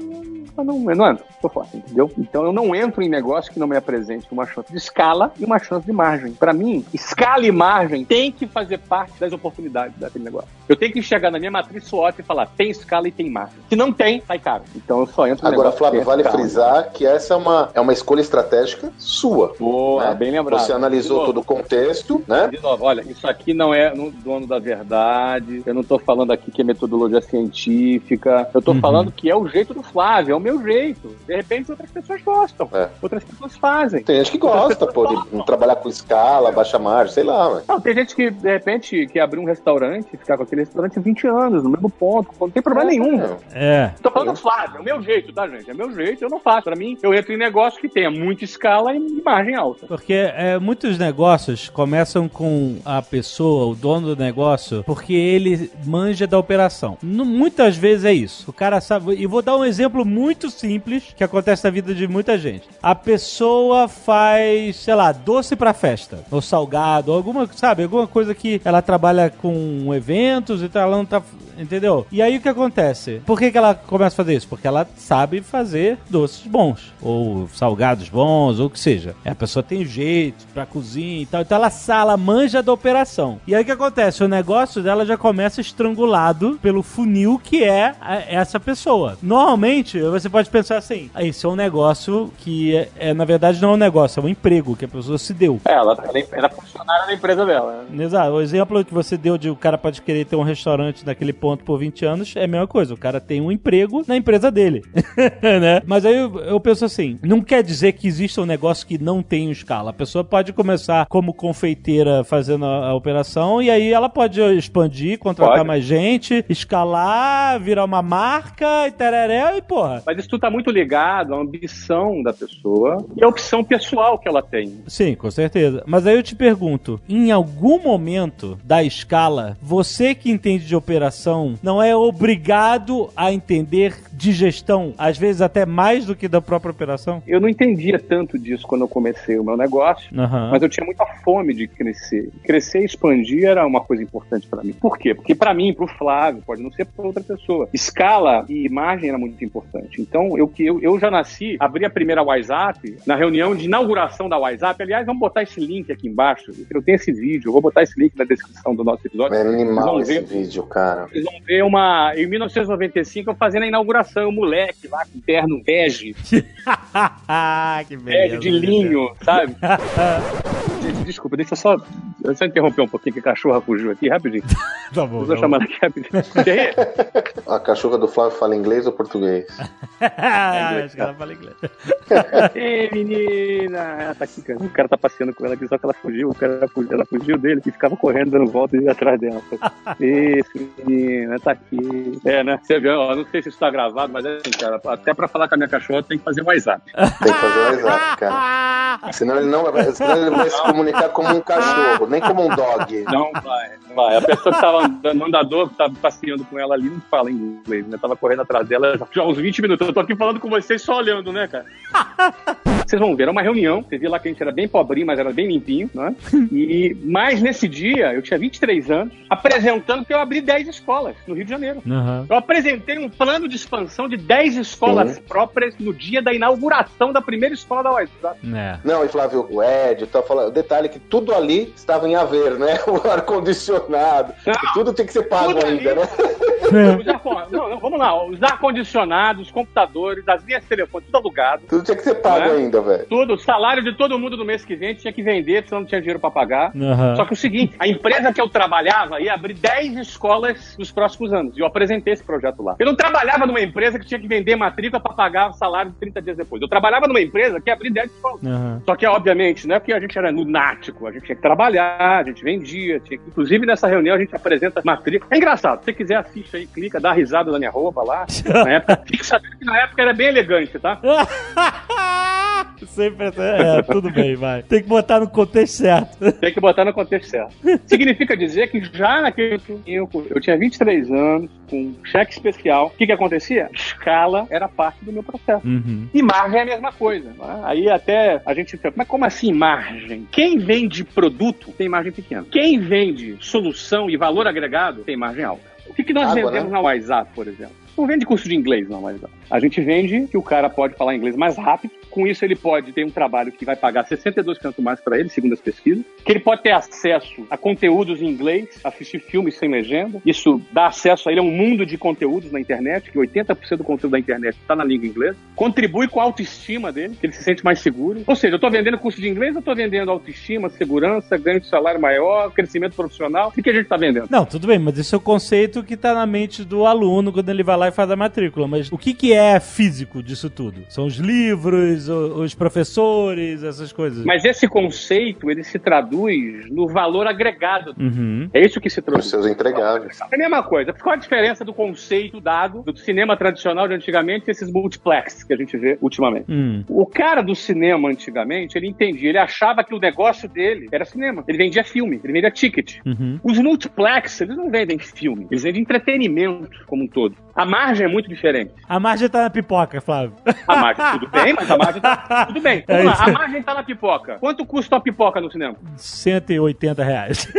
eu não, eu não entro, tô fora, entendeu? Então eu não entro em negócio que não me apresente uma chance de escala e uma chance de margem. Pra mim, escala e margem tem que fazer parte das oportunidades daquele negócio. Eu tenho que chegar na minha matriz SWOT e falar, tem escala e tem margem. Se não tem, sai caro. Então eu só entro em Agora, Flávio, vale escala. frisar que essa é uma, é uma escolha estratégica sua. Boa, né? bem lembrado. Você analisou todo o contexto, né? De novo, olha, isso aqui não é no dono da verdade. Eu não tô falando aqui que é metodologia científica. Eu tô Uhum. falando que é o jeito do Flávio, é o meu jeito. De repente outras pessoas gostam, É. outras pessoas fazem. Tem gente que gosta, pô, de [laughs] trabalhar com escala, baixa margem, sei lá. Não, tem gente que, de repente, quer abrir um restaurante e ficar com aquele restaurante 20 anos, no mesmo ponto, não tem problema nenhum. É. Tô falando do Flávio, é o meu jeito, tá, gente? É o meu jeito, eu não faço. Pra mim, eu entro em negócio que tenha muita escala e margem alta. Porque é, muitos negócios começam com a pessoa, o dono do negócio, porque ele manja da operação. Nu- muitas vezes é isso. O cara sabe. E vou dar um exemplo muito simples que acontece na vida de muita gente. A pessoa faz, sei lá, doce pra festa, ou salgado, alguma, sabe, alguma coisa que ela trabalha com eventos e tal, ela não tá. Entendeu? E aí o que acontece? Por que, que ela começa a fazer isso? Porque ela sabe fazer doces bons, ou salgados bons, ou o que seja. A pessoa tem jeito pra cozinha e tal. Então ela, sa- ela manja da operação. E aí o que acontece? O negócio dela já começa estrangulado pelo funil que é essa pessoa. Normalmente, você pode pensar assim: "Ah, esse é um negócio que, é, é, na verdade, não é um negócio, é um emprego que a pessoa se deu. É, ela, ela era funcionária da empresa dela. né? Exato. O exemplo que você deu de o cara pode querer ter um restaurante naquele ponto por 20 anos é a mesma coisa. O cara tem um emprego na empresa dele. [laughs] né? Mas aí eu, eu penso assim: não quer dizer que exista um negócio que não tem escala. A pessoa pode começar como confeiteira fazendo a, a operação e aí ela pode expandir, contratar Pode. mais gente, escalar, virar uma marca e tereré e porra. Mas isso tudo tá muito ligado à ambição da pessoa e à opção visão pessoal que ela tem. Sim, com certeza. Mas aí eu te pergunto, em algum momento da escala, você que entende de operação não é obrigado a entender de gestão, às vezes até mais do que da própria operação? Eu não entendia tanto disso quando eu comecei o meu negócio, Uhum. mas eu tinha muita fome de crescer. Crescer e expandir era uma coisa importante pra mim. Por quê? Porque pra mim, pro Flávio, pode não ser pra outra pessoa. Escala e imagem era muito importante. Então, eu que eu, eu já nasci, abri a primeira WhatsApp na reunião de inauguração da WhatsApp. Aliás, vamos botar esse link aqui embaixo. Eu tenho esse vídeo, eu vou botar esse link na descrição do nosso episódio. É animal Vamos esse ver. vídeo, cara. Vocês vão ver uma. Em 1995, eu fazendo a inauguração, o moleque lá com terno bege, [laughs] que bege de linho, sabe? [laughs] Desculpa, deixa eu só, deixa eu interromper um pouquinho que a cachorra fugiu aqui, rapidinho. [laughs] Tá bom. Eu tá vou bom. chamar aqui rapidinho. A cachorra do Flávio fala inglês ou português? Acho que ela fala inglês. Ei, menina! Ela tá aqui, cara. O cara tá passeando com ela aqui, só que ela fugiu. O cara fugiu, ela fugiu dele e ficava correndo, dando volta e ia atrás dela. Esse menina, tá aqui. É, né? Você viu, ó, não sei se isso tá gravado, mas é assim, cara. Até pra falar com a minha cachorra, tem que fazer WhatsApp. Tem que fazer o WhatsApp, cara. Senão ele não vai, senão ele vai se comunicar como um cachorro, nem como um dog. Não vai, não vai. A pessoa que tava andando, no andador, que tava passeando com ela ali, não fala inglês, né? Tava correndo atrás dela já, já há uns 20 minutos. Eu tô aqui falando com vocês só olhando, né, cara? Vocês vão ver, era uma reunião. Você viu lá que a gente era bem pobrinho, mas era bem limpinho, né? [laughs] E, mas nesse dia, eu tinha 23 anos, apresentando que eu abri 10 escolas no Rio de Janeiro. Uhum. Eu apresentei um plano de expansão de 10 escolas Sim. próprias no dia da inauguração da primeira escola da WhatsApp. É. Não, e Flávio, o Ed, tá falando. O detalhe é que tudo ali estava em haver, né? [laughs] O ar-condicionado. Tudo tem que ser pago Tudo ainda, ali. né? [laughs] Não, não, vamos lá. Os ar-condicionados, os computadores, as linhas de telefone, tudo alugado. Tudo tinha que ser pago Né? ainda, velho. Tudo, o salário de todo mundo no mês que vem tinha que vender, senão não tinha dinheiro pra pagar. Uhum. Só que o seguinte, a empresa que eu trabalhava ia abrir 10 escolas nos próximos anos. E eu apresentei esse projeto lá. Eu não trabalhava numa empresa que tinha que vender matrícula pra pagar o salário 30 dias depois. Eu trabalhava numa empresa que ia abrir 10 escolas. Uhum. Só que, obviamente, não é porque a gente era lunático, a gente tinha que trabalhar, a gente vendia, tinha que... inclusive nessa reunião a gente apresenta matrícula. É engraçado, se você quiser assiste aí, clica, dá risada na minha roupa lá. [laughs] Na época, fique sabendo que na época era bem elegante, tá? [laughs] [laughs] Sempre é, é, tudo bem, vai. Tem que botar no contexto certo. [laughs] Tem que botar no contexto certo. Significa dizer que já naquele tempo, eu tinha 23 anos, com cheque especial, o que que acontecia? Escala era parte do meu processo. Uhum. E margem é a mesma coisa. né? Aí até a gente fica, mas como assim margem? Quem vende produto tem margem pequena. Quem vende solução e valor agregado tem margem alta. O que, que nós Água, vendemos né? na WhatsApp, por exemplo? Não vende curso de inglês na WhatsApp. A gente vende que o cara pode falar inglês mais rápido. Com isso, ele pode ter um trabalho que vai pagar 62% mais para ele, segundo as pesquisas. Que ele pode ter acesso a conteúdos em inglês, assistir filmes sem legenda. Isso dá acesso a ele a um mundo de conteúdos na internet, que 80% do conteúdo da internet está na língua inglesa. Contribui com a autoestima dele, que ele se sente mais seguro. Ou seja, eu estou vendendo curso de inglês, eu estou vendendo autoestima, segurança, ganho de salário maior, crescimento profissional. O que, a gente está vendendo? Não, tudo bem, mas esse é o conceito que tá na mente do aluno quando ele vai lá e faz a matrícula. Mas o que, que é físico disso tudo? São os livros, os professores, essas coisas. Mas esse conceito, ele se traduz no valor agregado. Uhum. É isso que se Os traduz. seus entregáveis. É a mesma coisa. Qual a diferença do conceito dado do cinema tradicional de antigamente e esses multiplex que a gente vê ultimamente? Hum. O cara do cinema antigamente, ele entendia, ele achava que o negócio dele era cinema. Ele vendia filme, ele vendia ticket. Uhum. Os multiplex, eles não vendem filme, eles vendem entretenimento como um todo. A margem é muito diferente. A margem tá na pipoca, Flávio. A margem, tudo bem, mas a margem tá. [laughs] Tudo bem. É Vamos lá, isso. a margem tá na pipoca. Quanto custa uma pipoca no cinema? 180 reais. [laughs]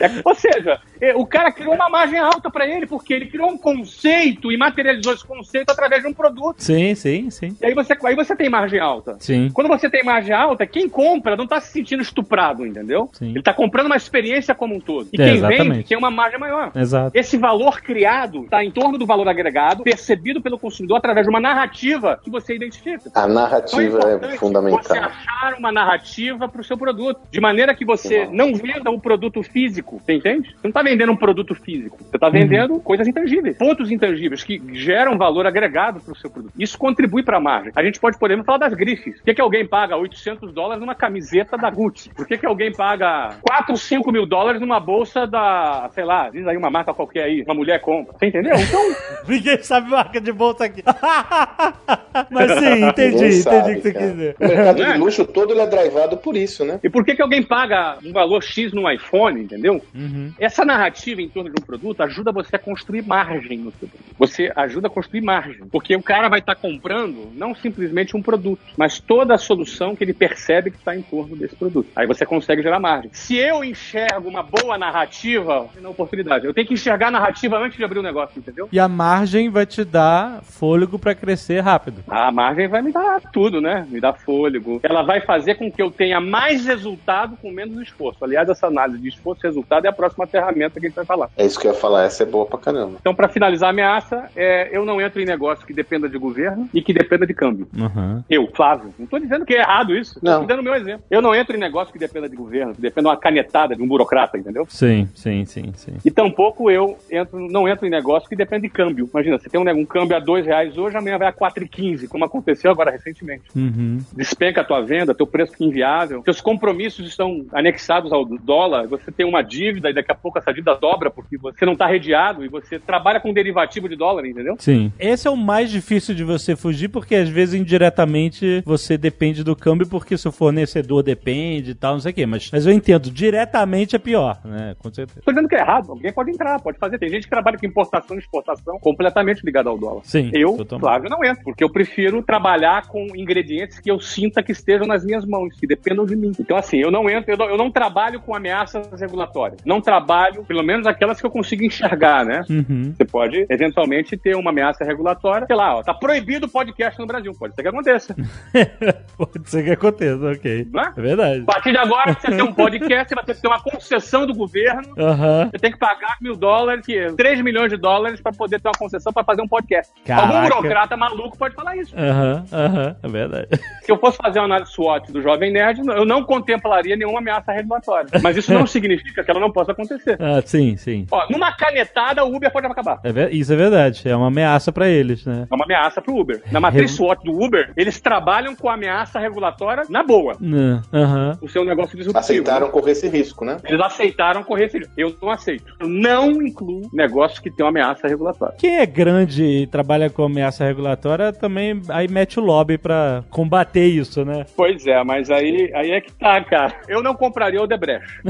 É, ou seja, é, o cara criou uma margem alta pra ele, porque ele criou um conceito e materializou esse conceito através de um produto. sim, sim, sim. E aí você, aí você tem margem alta. Sim. Quando você tem margem alta, quem compra não tá se sentindo estuprado, entendeu? Sim. Ele tá comprando uma experiência como um todo. E É, quem exatamente. vende tem uma margem maior. Exato. Esse valor criado está em torno do valor agregado, percebido pelo consumidor através de uma narrativa que você identifica. A Então é narrativa importante é você fundamental. achar uma narrativa para o seu produto, de maneira que você Sim. não venda o produto físico físico. Você entende? Você não está vendendo um produto físico. Você está vendendo uhum. coisas intangíveis, pontos intangíveis que geram valor agregado para o seu produto. Isso contribui para a margem. A gente pode, por exemplo, falar das grifes. Por que, que alguém paga 800 dólares numa camiseta da Gucci? Por que, que alguém paga 4, 5 mil dólares numa bolsa da, sei lá, diz aí uma marca qualquer aí, uma mulher compra? Você entendeu? Então. [laughs] Ninguém sabe marca de bolsa aqui. [laughs] Mas sim, entendi, entendi o que você quer dizer. O mercado de é? luxo todo ele é drivado por isso, né? E por que, que alguém paga um valor X no iPhone, entendeu? Uhum. Essa narrativa em torno de um produto ajuda você a construir margem no seu produto. Você ajuda a construir margem. Porque o cara vai estar tá comprando não simplesmente um produto, mas toda a solução que ele percebe que está em torno desse produto. Aí você consegue gerar margem. Se eu enxergo uma boa narrativa, na oportunidade. Eu tenho que enxergar a narrativa antes de abrir o negócio, entendeu? E a margem vai te dar fôlego para crescer rápido. A margem vai me dar tudo, né? Me dar fôlego. Ela vai fazer com que eu tenha mais resultado com menos esforço. Aliás, essa análise de esforço e resultado é a próxima ferramenta que a gente vai falar. É isso que eu ia falar, essa é boa pra caramba. Então, para finalizar a ameaça, é, eu não entro em negócio que dependa de governo e que dependa de câmbio. Uhum. Eu, Flávio, não tô dizendo que é errado isso. Não. Tô dando o meu exemplo. Eu não entro em negócio que dependa de governo, que dependa de uma canetada de um burocrata, entendeu? Sim, sim, sim, sim. E tampouco eu entro, não entro em negócio que depende de câmbio. Imagina, você tem um, um câmbio a dois reais hoje, amanhã vai a 4,15, como aconteceu agora recentemente. Uhum. Despenca a tua venda, teu preço fica inviável, teus compromissos estão anexados ao dólar, você tem uma dívida e daqui a pouco essa dívida dobra porque você não está redeado e você trabalha com derivativo de dólar, entendeu? Sim. Esse é o mais difícil de você fugir porque às vezes indiretamente você depende do câmbio porque seu fornecedor depende e tal, não sei o quê. Mas, mas eu entendo, diretamente é pior, né? Com certeza. Tô dizendo que é errado, alguém pode entrar, pode fazer. Tem gente que trabalha com importação e exportação completamente ligada ao dólar. Sim. Eu, claro, não entro, porque eu prefiro trabalhar com ingredientes que eu sinta que estejam nas minhas mãos, que dependam de mim. Então, assim, eu não entro, eu não, eu não trabalho com ameaças regulatórias. Não trabalho, pelo menos aquelas que eu consigo enxergar, né? Uhum. Você pode, eventualmente, ter uma ameaça regulatória. Sei lá, ó, tá proibido o podcast no Brasil. Pode ser que aconteça. [laughs] pode ser que aconteça, ok. É? é? verdade. A partir de agora, você tem um podcast, você vai ter que ter uma concessão do governo. Uhum. Você tem que pagar mil dólares, que 3 milhões de dólares para poder ter uma concessão para fazer um podcast. Caraca. Algum burocrata maluco pode falar isso. Aham, uhum, aham, uhum. é verdade. Se eu fosse fazer uma análise SWOT do Jovem Nerd, eu não contemplaria nenhuma ameaça regulatória. Mas isso não [laughs] significa que ela não possa acontecer. Ah, sim, sim. Ó, numa canetada, o Uber pode acabar. É, isso é verdade. É uma ameaça para eles, né? É uma ameaça pro Uber. Na matriz SWOT do Uber, eles trabalham com ameaça regulatória na boa. Uhum. O seu negócio disruptivo. Aceitaram né? correr esse risco, né? Eles aceitaram correr esse risco. Eu não aceito. Eu não incluo negócios que tem uma ameaça regulatória. Quem é grande e trabalha com ameaça regulatória também aí mete o lobby para combater isso, né? Pois é, mas aí, aí é que tá, cara. Eu não compraria o Debrecht. [laughs]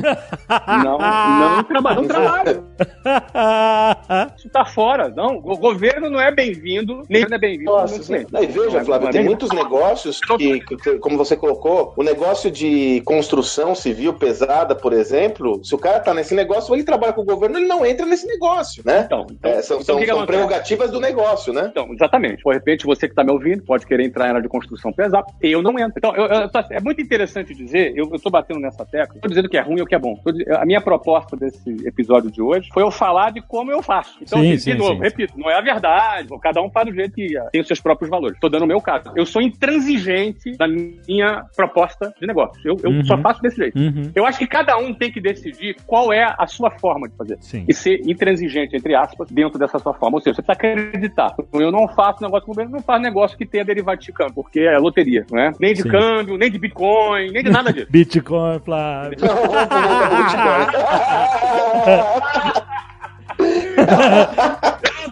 não, não, traba não trabalho. [laughs] Isso tá fora. Não, o governo não é bem-vindo, nem é bem-vindo. Nossa, não, e veja, Flávio, tem muitos negócios que, que, como você colocou, o negócio de construção civil pesada, por exemplo, se o cara tá nesse negócio, ele trabalha com o governo, ele não entra nesse negócio, né? Então, então, é, são, então, são, são prerrogativas do negócio, né? Então, exatamente. De repente, você que tá me ouvindo pode querer entrar na área de construção pesada, eu não entro. Então, eu, eu, é muito interessante dizer, eu, tô batendo nessa tecla, tô dizendo que é ruim ou que é bom. Tô, a minha proposta desse episódio de hoje foi eu falar de como eu faço. Então, sim, assim, sim, de novo, sim, repito, não é a verdade, cada um faz do jeito que tem os seus próprios valores. Tô dando o meu caso. Eu sou intransigente da minha proposta de negócio. Eu, eu uhum. só faço desse jeito. Uhum. Eu acho que cada um tem que decidir qual é a sua forma de fazer. E ser intransigente, entre aspas, dentro dessa sua forma. Ou seja, você precisa acreditar. Eu não faço negócio com o governo, não faço negócio que tenha derivativo de câmbio, porque é loteria, não é? Nem de câmbio, nem de Bitcoin, nem de nada disso. [laughs] Bitcoin, Flávio. Não,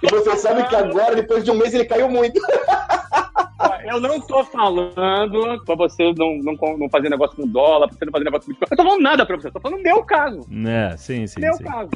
e você sabe que agora, depois de um mês, ele caiu muito. Eu não tô falando pra você não, não, não fazer negócio com dólar, pra você não fazer negócio com Bitcoin. Eu tô falando nada pra você, eu tô falando meu caso. É, sim, sim. Meu sim. caso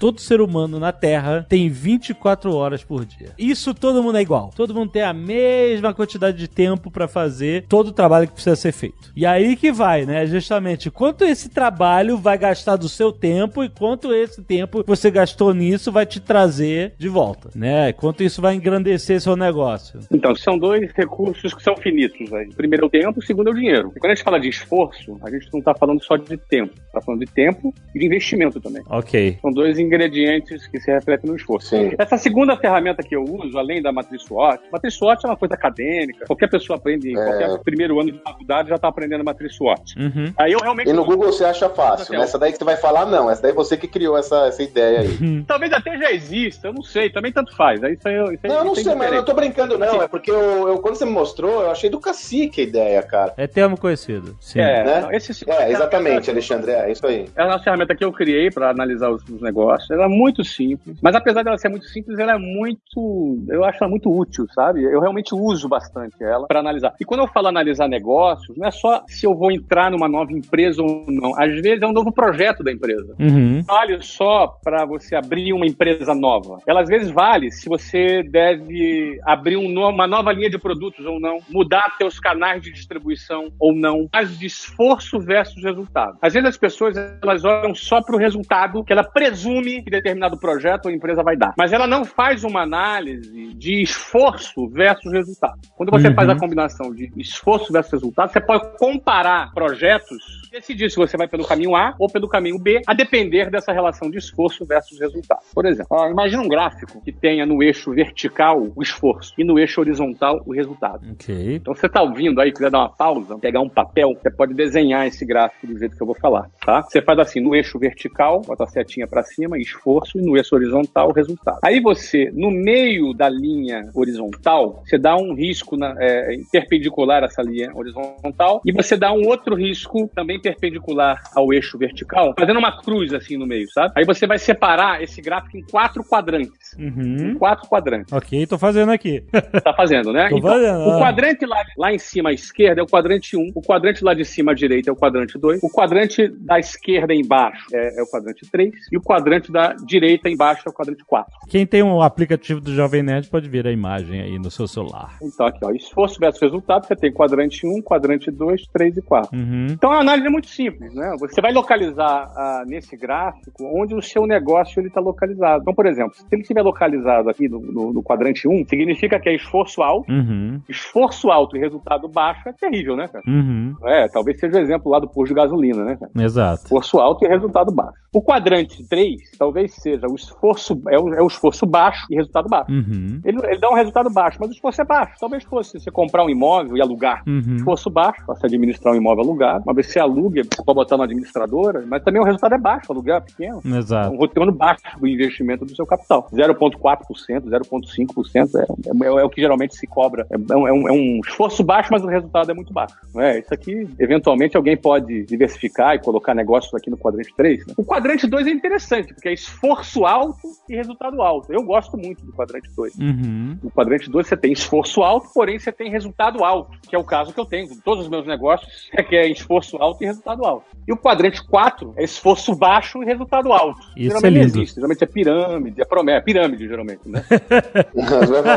todo ser humano na Terra tem 24 horas por dia. Isso todo mundo é igual. Todo mundo tem a mesma quantidade de tempo para fazer todo o trabalho que precisa ser feito. E aí que vai, né? Justamente quanto esse trabalho vai gastar do seu tempo e quanto esse tempo você gastou nisso vai te trazer de volta, né? Quanto isso vai engrandecer seu negócio. Então, são dois recursos que são finitos aí. primeiro é o tempo, o segundo é o dinheiro. E quando a gente fala de esforço, a gente não tá falando só de tempo, tá falando de tempo e de investimento também. Ok. São dois ingredientes que se refletem no esforço. Sim. Essa segunda ferramenta que eu uso, além da matriz SWOT, matriz SWOT é uma coisa acadêmica, qualquer pessoa aprende, em É. qualquer primeiro ano de faculdade já está aprendendo matriz SWOT. Uhum. Aí eu realmente E no Google você acha fácil. né? Essa daí que você vai falar, não. Essa daí é você que criou essa, essa ideia aí. Talvez até já exista, eu não sei, também tanto faz. Aí isso aí, isso aí Não, eu não sei, mas eu não diferente. tô brincando, não. É porque eu, eu- quando você me mostrou, eu achei do cacique a ideia, cara. É termo conhecido. Sim. É, Né? não, esse É, exatamente, Alexandre. É isso aí. É uma ferramenta que eu criei para analisar os, os negócios. Ela é muito simples, mas apesar dela ser muito simples, ela é muito. Eu acho ela muito útil, sabe? Eu realmente uso bastante ela para analisar. E quando eu falo analisar negócios, não é só se eu vou entrar numa nova empresa ou não. Às vezes é um novo projeto da empresa. Uhum. Vale só para você abrir uma empresa nova. Ela às vezes vale se você deve abrir um no- uma nova linha de produtos ou não, mudar seus canais de distribuição ou não, mas de esforço versus resultado. Às vezes as pessoas elas olham só para o resultado que ela presume que determinado projeto ou empresa vai dar, mas ela não faz uma análise de esforço versus resultado. Quando você Uhum. faz a combinação de esforço versus resultado, você pode comparar projetos e decidir se você vai pelo caminho A ou pelo caminho B, a depender dessa relação de esforço versus resultado. Por exemplo, ó, imagina um gráfico que tenha no eixo vertical o esforço e no eixo horizontal o resultado. Ok. Então você está ouvindo aí, quiser dar uma pausa, pegar um papel, você pode desenhar esse gráfico do jeito que eu vou falar, tá? Você faz assim, no eixo vertical, bota a setinha para cima, esforço, e no eixo horizontal, resultado. Aí você, no meio da linha horizontal, você dá um risco na- é, perpendicular a essa linha horizontal, e você dá um outro risco também perpendicular ao eixo vertical, fazendo uma cruz assim no meio, sabe? Aí você vai separar esse gráfico em quatro quadrantes. Uhum. Em quatro quadrantes Ok, tô fazendo aqui. [laughs] tá fazendo, né? Tô fazendo, o ah. quadrante lá, lá em cima à esquerda é o quadrante 1, o quadrante lá de cima à direita é o quadrante 2, o quadrante da esquerda embaixo é, é o quadrante 3 e o quadrante da direita embaixo é o quadrante 4. Quem tem um aplicativo do Jovem Nerd pode ver a imagem aí no seu celular. Então aqui, ó, esforço versus resultado, você tem quadrante 1, quadrante 2, 3 e 4. Uhum. Então a análise é muito simples, né? Você vai localizar ah, nesse gráfico onde o seu negócio está localizado. Então, por exemplo, se ele estiver localizado aqui no, no- no quadrante 1, significa que é esforço alto, Uhum. esforço alto e resultado baixo é terrível, né, cara? Uhum. É, talvez seja o exemplo lá do posto de gasolina, né, cara? Exato. Esforço alto e resultado baixo. O quadrante 3 talvez seja o esforço, é o, é o esforço baixo e resultado baixo. Uhum. Ele, ele dá um resultado baixo, mas o esforço é baixo. Talvez fosse você comprar um imóvel e alugar. Uhum. Esforço baixo, para você administrar um imóvel alugado. Uma vez você aluga, você pode botar uma administradora, mas também o resultado é baixo, o aluguel é pequeno. É Exato. um retorno baixo do investimento do seu capital. 0,4%, 0,5% é, é, é o que geralmente se cobra. É, é um, é um- é esforço baixo, mas o resultado é muito baixo. É? Isso aqui, eventualmente, alguém pode diversificar e colocar negócios aqui no quadrante 3. né? O quadrante 2 é interessante, porque é esforço alto e resultado alto. Eu gosto muito do quadrante 2. Uhum. No quadrante 2 você tem esforço alto, porém você tem resultado alto, que é o caso que eu tenho com todos os meus negócios, que é esforço alto e resultado alto. E o quadrante 4 é esforço baixo e resultado alto. Isso geralmente é não lindo. existe, geralmente é pirâmide, é promessa, é pirâmide geralmente, né? [laughs]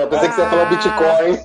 Eu pensei que você ia falar Bitcoin.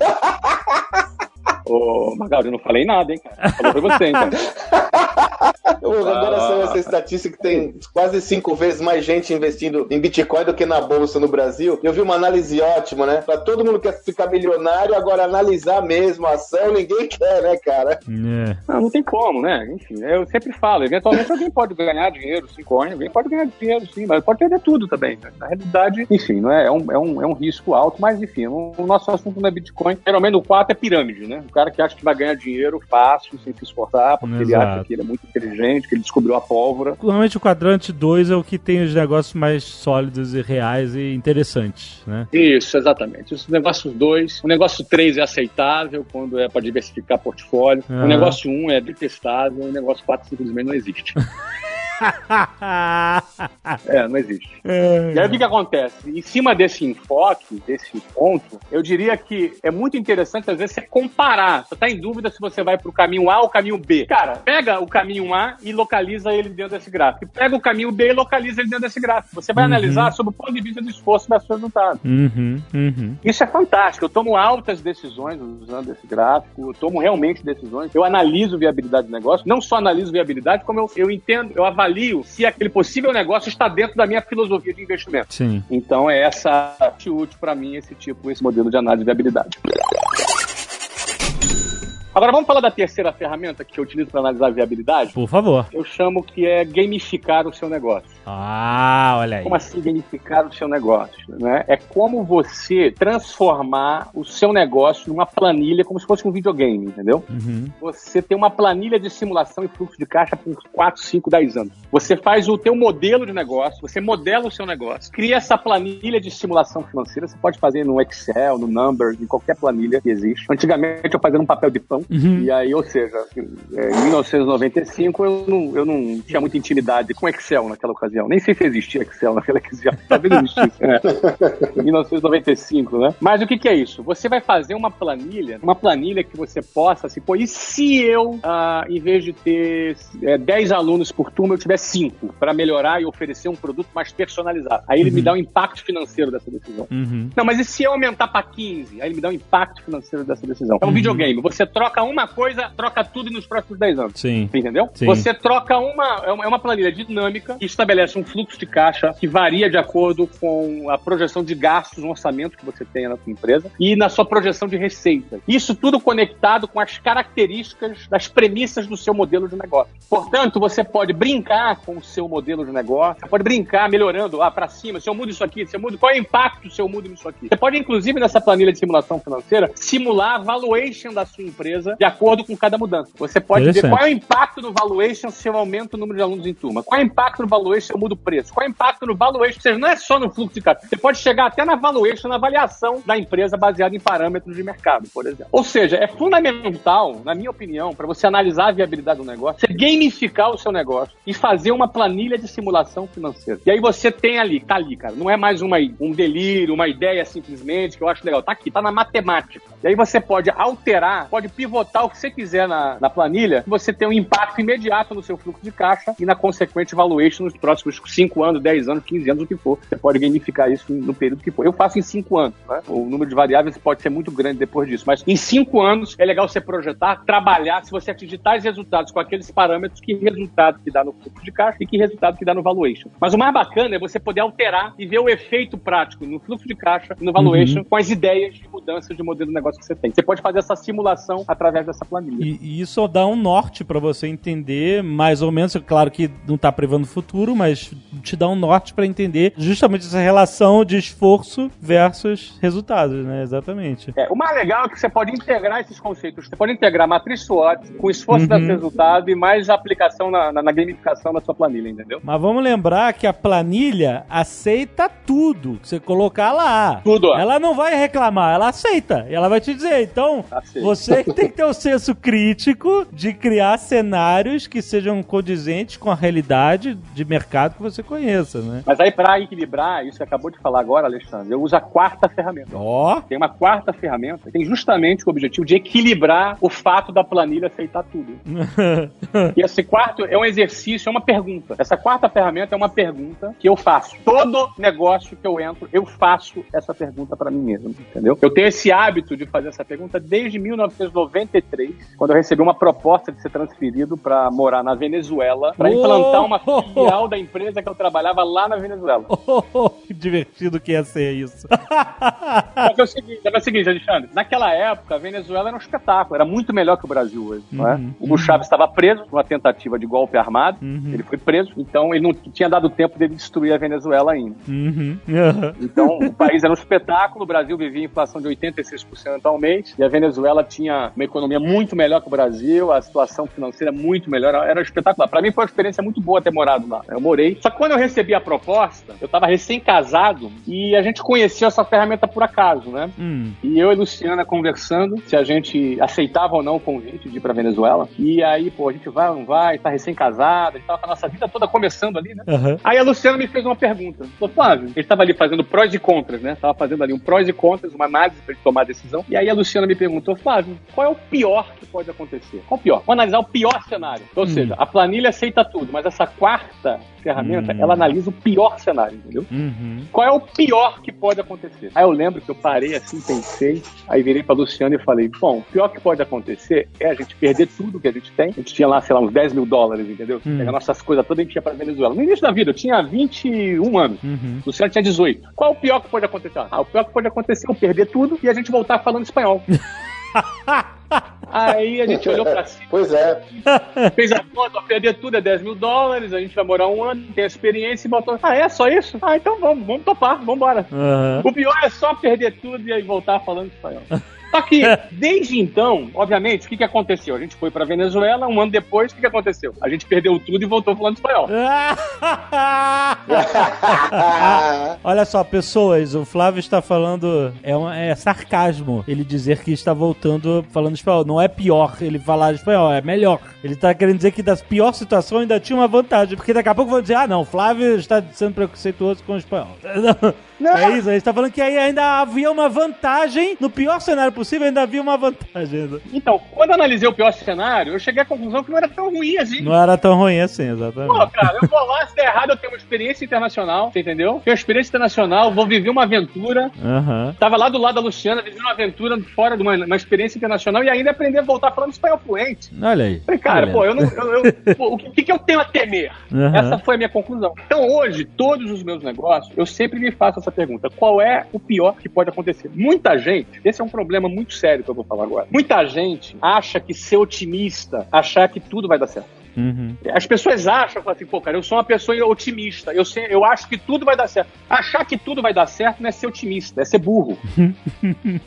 Ô, Magalhães, eu não falei nada, hein, cara? Falou pra você, hein, cara? [laughs] Eu agora saiu essa estatística que tem quase cinco vezes mais gente investindo em Bitcoin do que na bolsa no Brasil. Eu vi uma análise ótima, né? Pra todo mundo que quer ficar milionário, agora analisar mesmo a ação, ninguém [laughs] quer, né, cara? É. Não, não tem como, né? Enfim, eu sempre falo, eventualmente alguém pode ganhar dinheiro, sim, coin, alguém pode ganhar dinheiro, sim, mas pode perder tudo também. né? Na realidade, enfim, não é, é, um, é, um, é um risco alto, mas enfim, o, o nosso assunto não é Bitcoin. Geralmente no 4 é pirâmide, né? O cara que acha que vai ganhar dinheiro fácil, sem se esforçar, porque ele Exato. acha que ele é muito inteligente, que ele descobriu a pólvora. Normalmente o quadrante 2 é o que tem os negócios mais sólidos e reais e interessantes, né? Isso, exatamente. Os negócios 2, o negócio 3 é aceitável quando é para diversificar portfólio. Ah. O negócio 1 um é detestável, o negócio 4 simplesmente não existe. [laughs] [laughs] É, não existe. E aí o que, que acontece? Em cima desse enfoque, desse ponto, eu diria que é muito interessante, às vezes, você comparar. Você está em dúvida se você vai para o caminho A ou o caminho B. Cara, pega o caminho A e localiza ele dentro desse gráfico. E pega o caminho B e localiza ele dentro desse gráfico. Você vai Uhum. analisar sob o ponto de vista do esforço versus resultado. Uhum, uhum. Isso é fantástico. Eu tomo altas decisões usando esse gráfico, eu tomo realmente decisões. Eu analiso viabilidade do negócio, não só analiso viabilidade, como eu, eu entendo, eu avalio se aquele possível negócio está dentro da minha filosofia de investimento. Sim. Então é essa parte útil para mim esse tipo, esse modelo de análise de viabilidade. Agora vamos falar da terceira ferramenta que eu utilizo para analisar a viabilidade? Por favor. Eu chamo que é gamificar o seu negócio. Ah, olha aí. Como assim gamificar o seu negócio? Né? É como você transformar o seu negócio numa planilha como se fosse um videogame, entendeu? Uhum. Você tem uma planilha de simulação e fluxo de caixa por 4, 5, 10 anos. Você faz o teu modelo de negócio, você modela o seu negócio, cria essa planilha de simulação financeira, você pode fazer no Excel, no Number, em qualquer planilha que existe. Antigamente eu fazia num papel de pão, Uhum. e aí, ou seja, é, em 1995 eu não, eu não tinha muita intimidade com Excel naquela ocasião. Nem sei se existia Excel naquela ocasião. [laughs] Talvez existisse, né? Em 1995, né? Mas o que, que é isso? Você vai fazer uma planilha, uma planilha que você possa, assim, pô, e se eu, ah, em vez de ter é, 10 alunos por turma, eu tiver 5 para melhorar e oferecer um produto mais personalizado? Aí ele me dá o impacto financeiro dessa decisão. Uhum. Não, mas e se eu aumentar para 15? Aí ele me dá o impacto financeiro dessa decisão. É um Uhum. videogame. Você troca uma coisa, troca tudo nos próximos 10 anos. Sim. Entendeu? Sim. Você troca uma. É uma é uma planilha dinâmica que estabelece um fluxo de caixa que varia de acordo com a projeção de gastos, um orçamento que você tenha na sua empresa e na sua projeção de receita. Isso tudo conectado com as características das premissas do seu modelo de negócio. Portanto, você pode brincar com o seu modelo de negócio, você pode brincar melhorando ah, para cima, se eu mudo isso aqui, se eu mudo, qual é o impacto se eu mudo isso aqui? Você pode, inclusive, nessa planilha de simulação financeira, simular a valuation da sua empresa de acordo com cada mudança. Você pode ver qual é o impacto no valuation se eu aumento o número de alunos em turma. Qual é o impacto no valuation se eu mudo o preço? Qual é o impacto no valuation? Ou seja, não é só no fluxo de caixa. Você pode chegar até na valuation, na avaliação da empresa baseada em parâmetros de mercado, por exemplo. Ou seja, é fundamental, na minha opinião, para você analisar a viabilidade do negócio, você gamificar o seu negócio e fazer uma planilha de simulação financeira. E aí você tem ali, tá ali, cara. Não é mais uma, um delírio, uma ideia simplesmente que eu acho legal. Tá aqui, tá na matemática. E aí você pode alterar, pode pivotar o que você quiser na, na planilha, você tem um impacto imediato no seu fluxo de caixa e na consequente valuation nos próximos 5 anos, 10 anos, 15 anos, o que for. Você pode gamificar isso no período que for. Eu faço em 5 anos, né? O número de variáveis pode ser muito grande depois disso, mas em 5 anos é legal você projetar, trabalhar, se você atingir tais resultados com aqueles parâmetros, que resultado que dá no fluxo de caixa e que resultado que dá no valuation. Mas o mais bacana é você poder alterar e ver o efeito prático no fluxo de caixa e no valuation com as ideias de mudanças de modelo de negócio que você tem. Você pode fazer essa simulação através dessa planilha. E, e isso dá um norte pra você entender, mais ou menos, claro que não tá prevendo o futuro, mas te dá um norte pra entender justamente essa relação de esforço versus resultados, né? Exatamente. É, o mais legal é que você pode integrar esses conceitos. Você pode integrar a matriz SWOT com esforço Uhum. desse resultado e mais aplicação na, na, na gamificação da sua planilha, entendeu? Mas vamos lembrar que a planilha aceita tudo que você colocar lá. Tudo. Ela não vai reclamar, ela aceita. E ela vai te dizer, então, Aceita. você que [laughs] tem que ter o senso crítico de criar cenários que sejam condizentes com a realidade de mercado que você conheça, né? Mas aí, para equilibrar, isso que acabou de falar agora, Alexandre, eu uso a quarta ferramenta. Ó, Tem uma quarta ferramenta que tem justamente o objetivo de equilibrar o fato da planilha aceitar tudo. [laughs] E esse quarto é um exercício, é uma pergunta. Essa quarta ferramenta é uma pergunta que eu faço. Todo negócio que eu entro, eu faço essa pergunta para mim mesmo, entendeu? Eu tenho esse hábito de fazer essa pergunta desde 1993, quando eu recebi uma proposta de ser transferido para morar na Venezuela, para implantar uma Oh! filial da empresa que eu trabalhava lá na Venezuela. [laughs] que divertido que ia ser isso. Só que é o seguinte, é o seguinte, Alexandre. Naquela época, a Venezuela era um espetáculo. Era muito melhor que o Brasil hoje. não é? Uhum. O Hugo Chávez estava preso numa tentativa de golpe armado. Uhum. Ele foi preso. Então, ele não tinha dado tempo dele destruir a Venezuela ainda. Uhum. Então, o país era um espetáculo. O Brasil vivia inflação de 86% ao mês. E a Venezuela tinha uma economia muito melhor que o Brasil. A situação financeira muito melhor. Era espetáculo. Para mim, foi uma experiência muito boa ter morado lá. Eu morei. Só que quando eu recebi a proposta, eu estava recém-casado e a gente conhecia essa ferramenta por acaso, né? Hum. E eu e Luciana conversando se a gente aceitava ou não o convite de ir pra Venezuela. E aí, pô, a gente vai ou não vai, tá recém-casado, a gente tava com a nossa vida toda começando ali, né? Aham. Aí a Luciana me fez uma pergunta. Falou, Flávio, ele estava ali fazendo prós e contras, né? Tava fazendo ali um prós e contras, uma análise pra ele tomar a decisão. E aí a Luciana me perguntou, Flávio, qual é o pior que pode acontecer? Qual o pior? Vamos analisar o pior cenário. Ou seja, a planilha aceita tudo, mas essa quarta ferramenta, Hum. ela analisa o pior cenário, entendeu? Uhum. Qual é o pior que pode acontecer? Aí eu lembro que eu parei assim, pensei, aí virei pra Luciana e falei: Bom, o pior que pode acontecer é a gente perder tudo que a gente tem. A gente tinha lá, sei lá, uns 10 mil dólares, entendeu? Hum. Pegar nossas coisas todas e a gente ia pra Venezuela. No início da vida, eu tinha 21 anos. Uhum. Luciano tinha 18. Qual o pior que pode acontecer? Ah, o pior que pode acontecer é eu perder tudo e a gente voltar falando espanhol. [laughs] Aí a gente olhou pra cima. Pois é. Fez a conta, perder tudo é 10 mil dólares, a gente vai morar um ano, tem experiência e botou. Ah, é só isso? Ah, então vamos, vamos topar, vamos embora. Uhum. O pior é só perder tudo e aí voltar falando espanhol. Só que, [laughs] desde então, obviamente, o que, que aconteceu? A gente foi pra Venezuela, um ano depois, o que, que aconteceu? A gente perdeu tudo e voltou falando espanhol. [laughs] Olha só, pessoas, o Flávio está falando. É, um, é sarcasmo ele dizer que está voltando falando espanhol. Não é pior ele falar espanhol, é melhor. Ele está querendo dizer que das pior situação ainda tinha uma vantagem. Porque daqui a pouco vão dizer: ah, não, Flávio está sendo preconceituoso com o espanhol. [laughs] Não. É isso, a gente está falando que aí ainda havia uma vantagem. No pior cenário possível, ainda havia uma vantagem. ainda. Então, quando eu analisei o pior cenário, eu cheguei à conclusão que não era tão ruim assim. Não era tão ruim assim, Pô, exatamente. cara, eu vou lá, se der errado, eu tenho uma experiência internacional, você entendeu? Tenho uma experiência internacional, vou viver uma aventura. Aham. Tava lá do lado da Luciana, vivendo uma aventura fora de uma, uma experiência internacional e ainda aprender a voltar falando espanhol fluente. Olha aí. Falei, cara, Olha. pô, eu não. Eu, eu- pô, o que, que eu tenho a temer? Aham. Essa foi a minha conclusão. Então, hoje, todos os meus negócios, eu sempre me faço essa pergunta: qual é o pior que pode acontecer? Muita gente, esse é um problema muito sério que eu vou falar agora. Muita gente acha que ser otimista, achar que tudo vai dar certo. Uhum. As pessoas acham, falam assim, pô, cara, eu sou uma pessoa otimista, eu, sei, eu acho que tudo vai dar certo. Achar que tudo vai dar certo não é ser otimista, é ser burro. [laughs]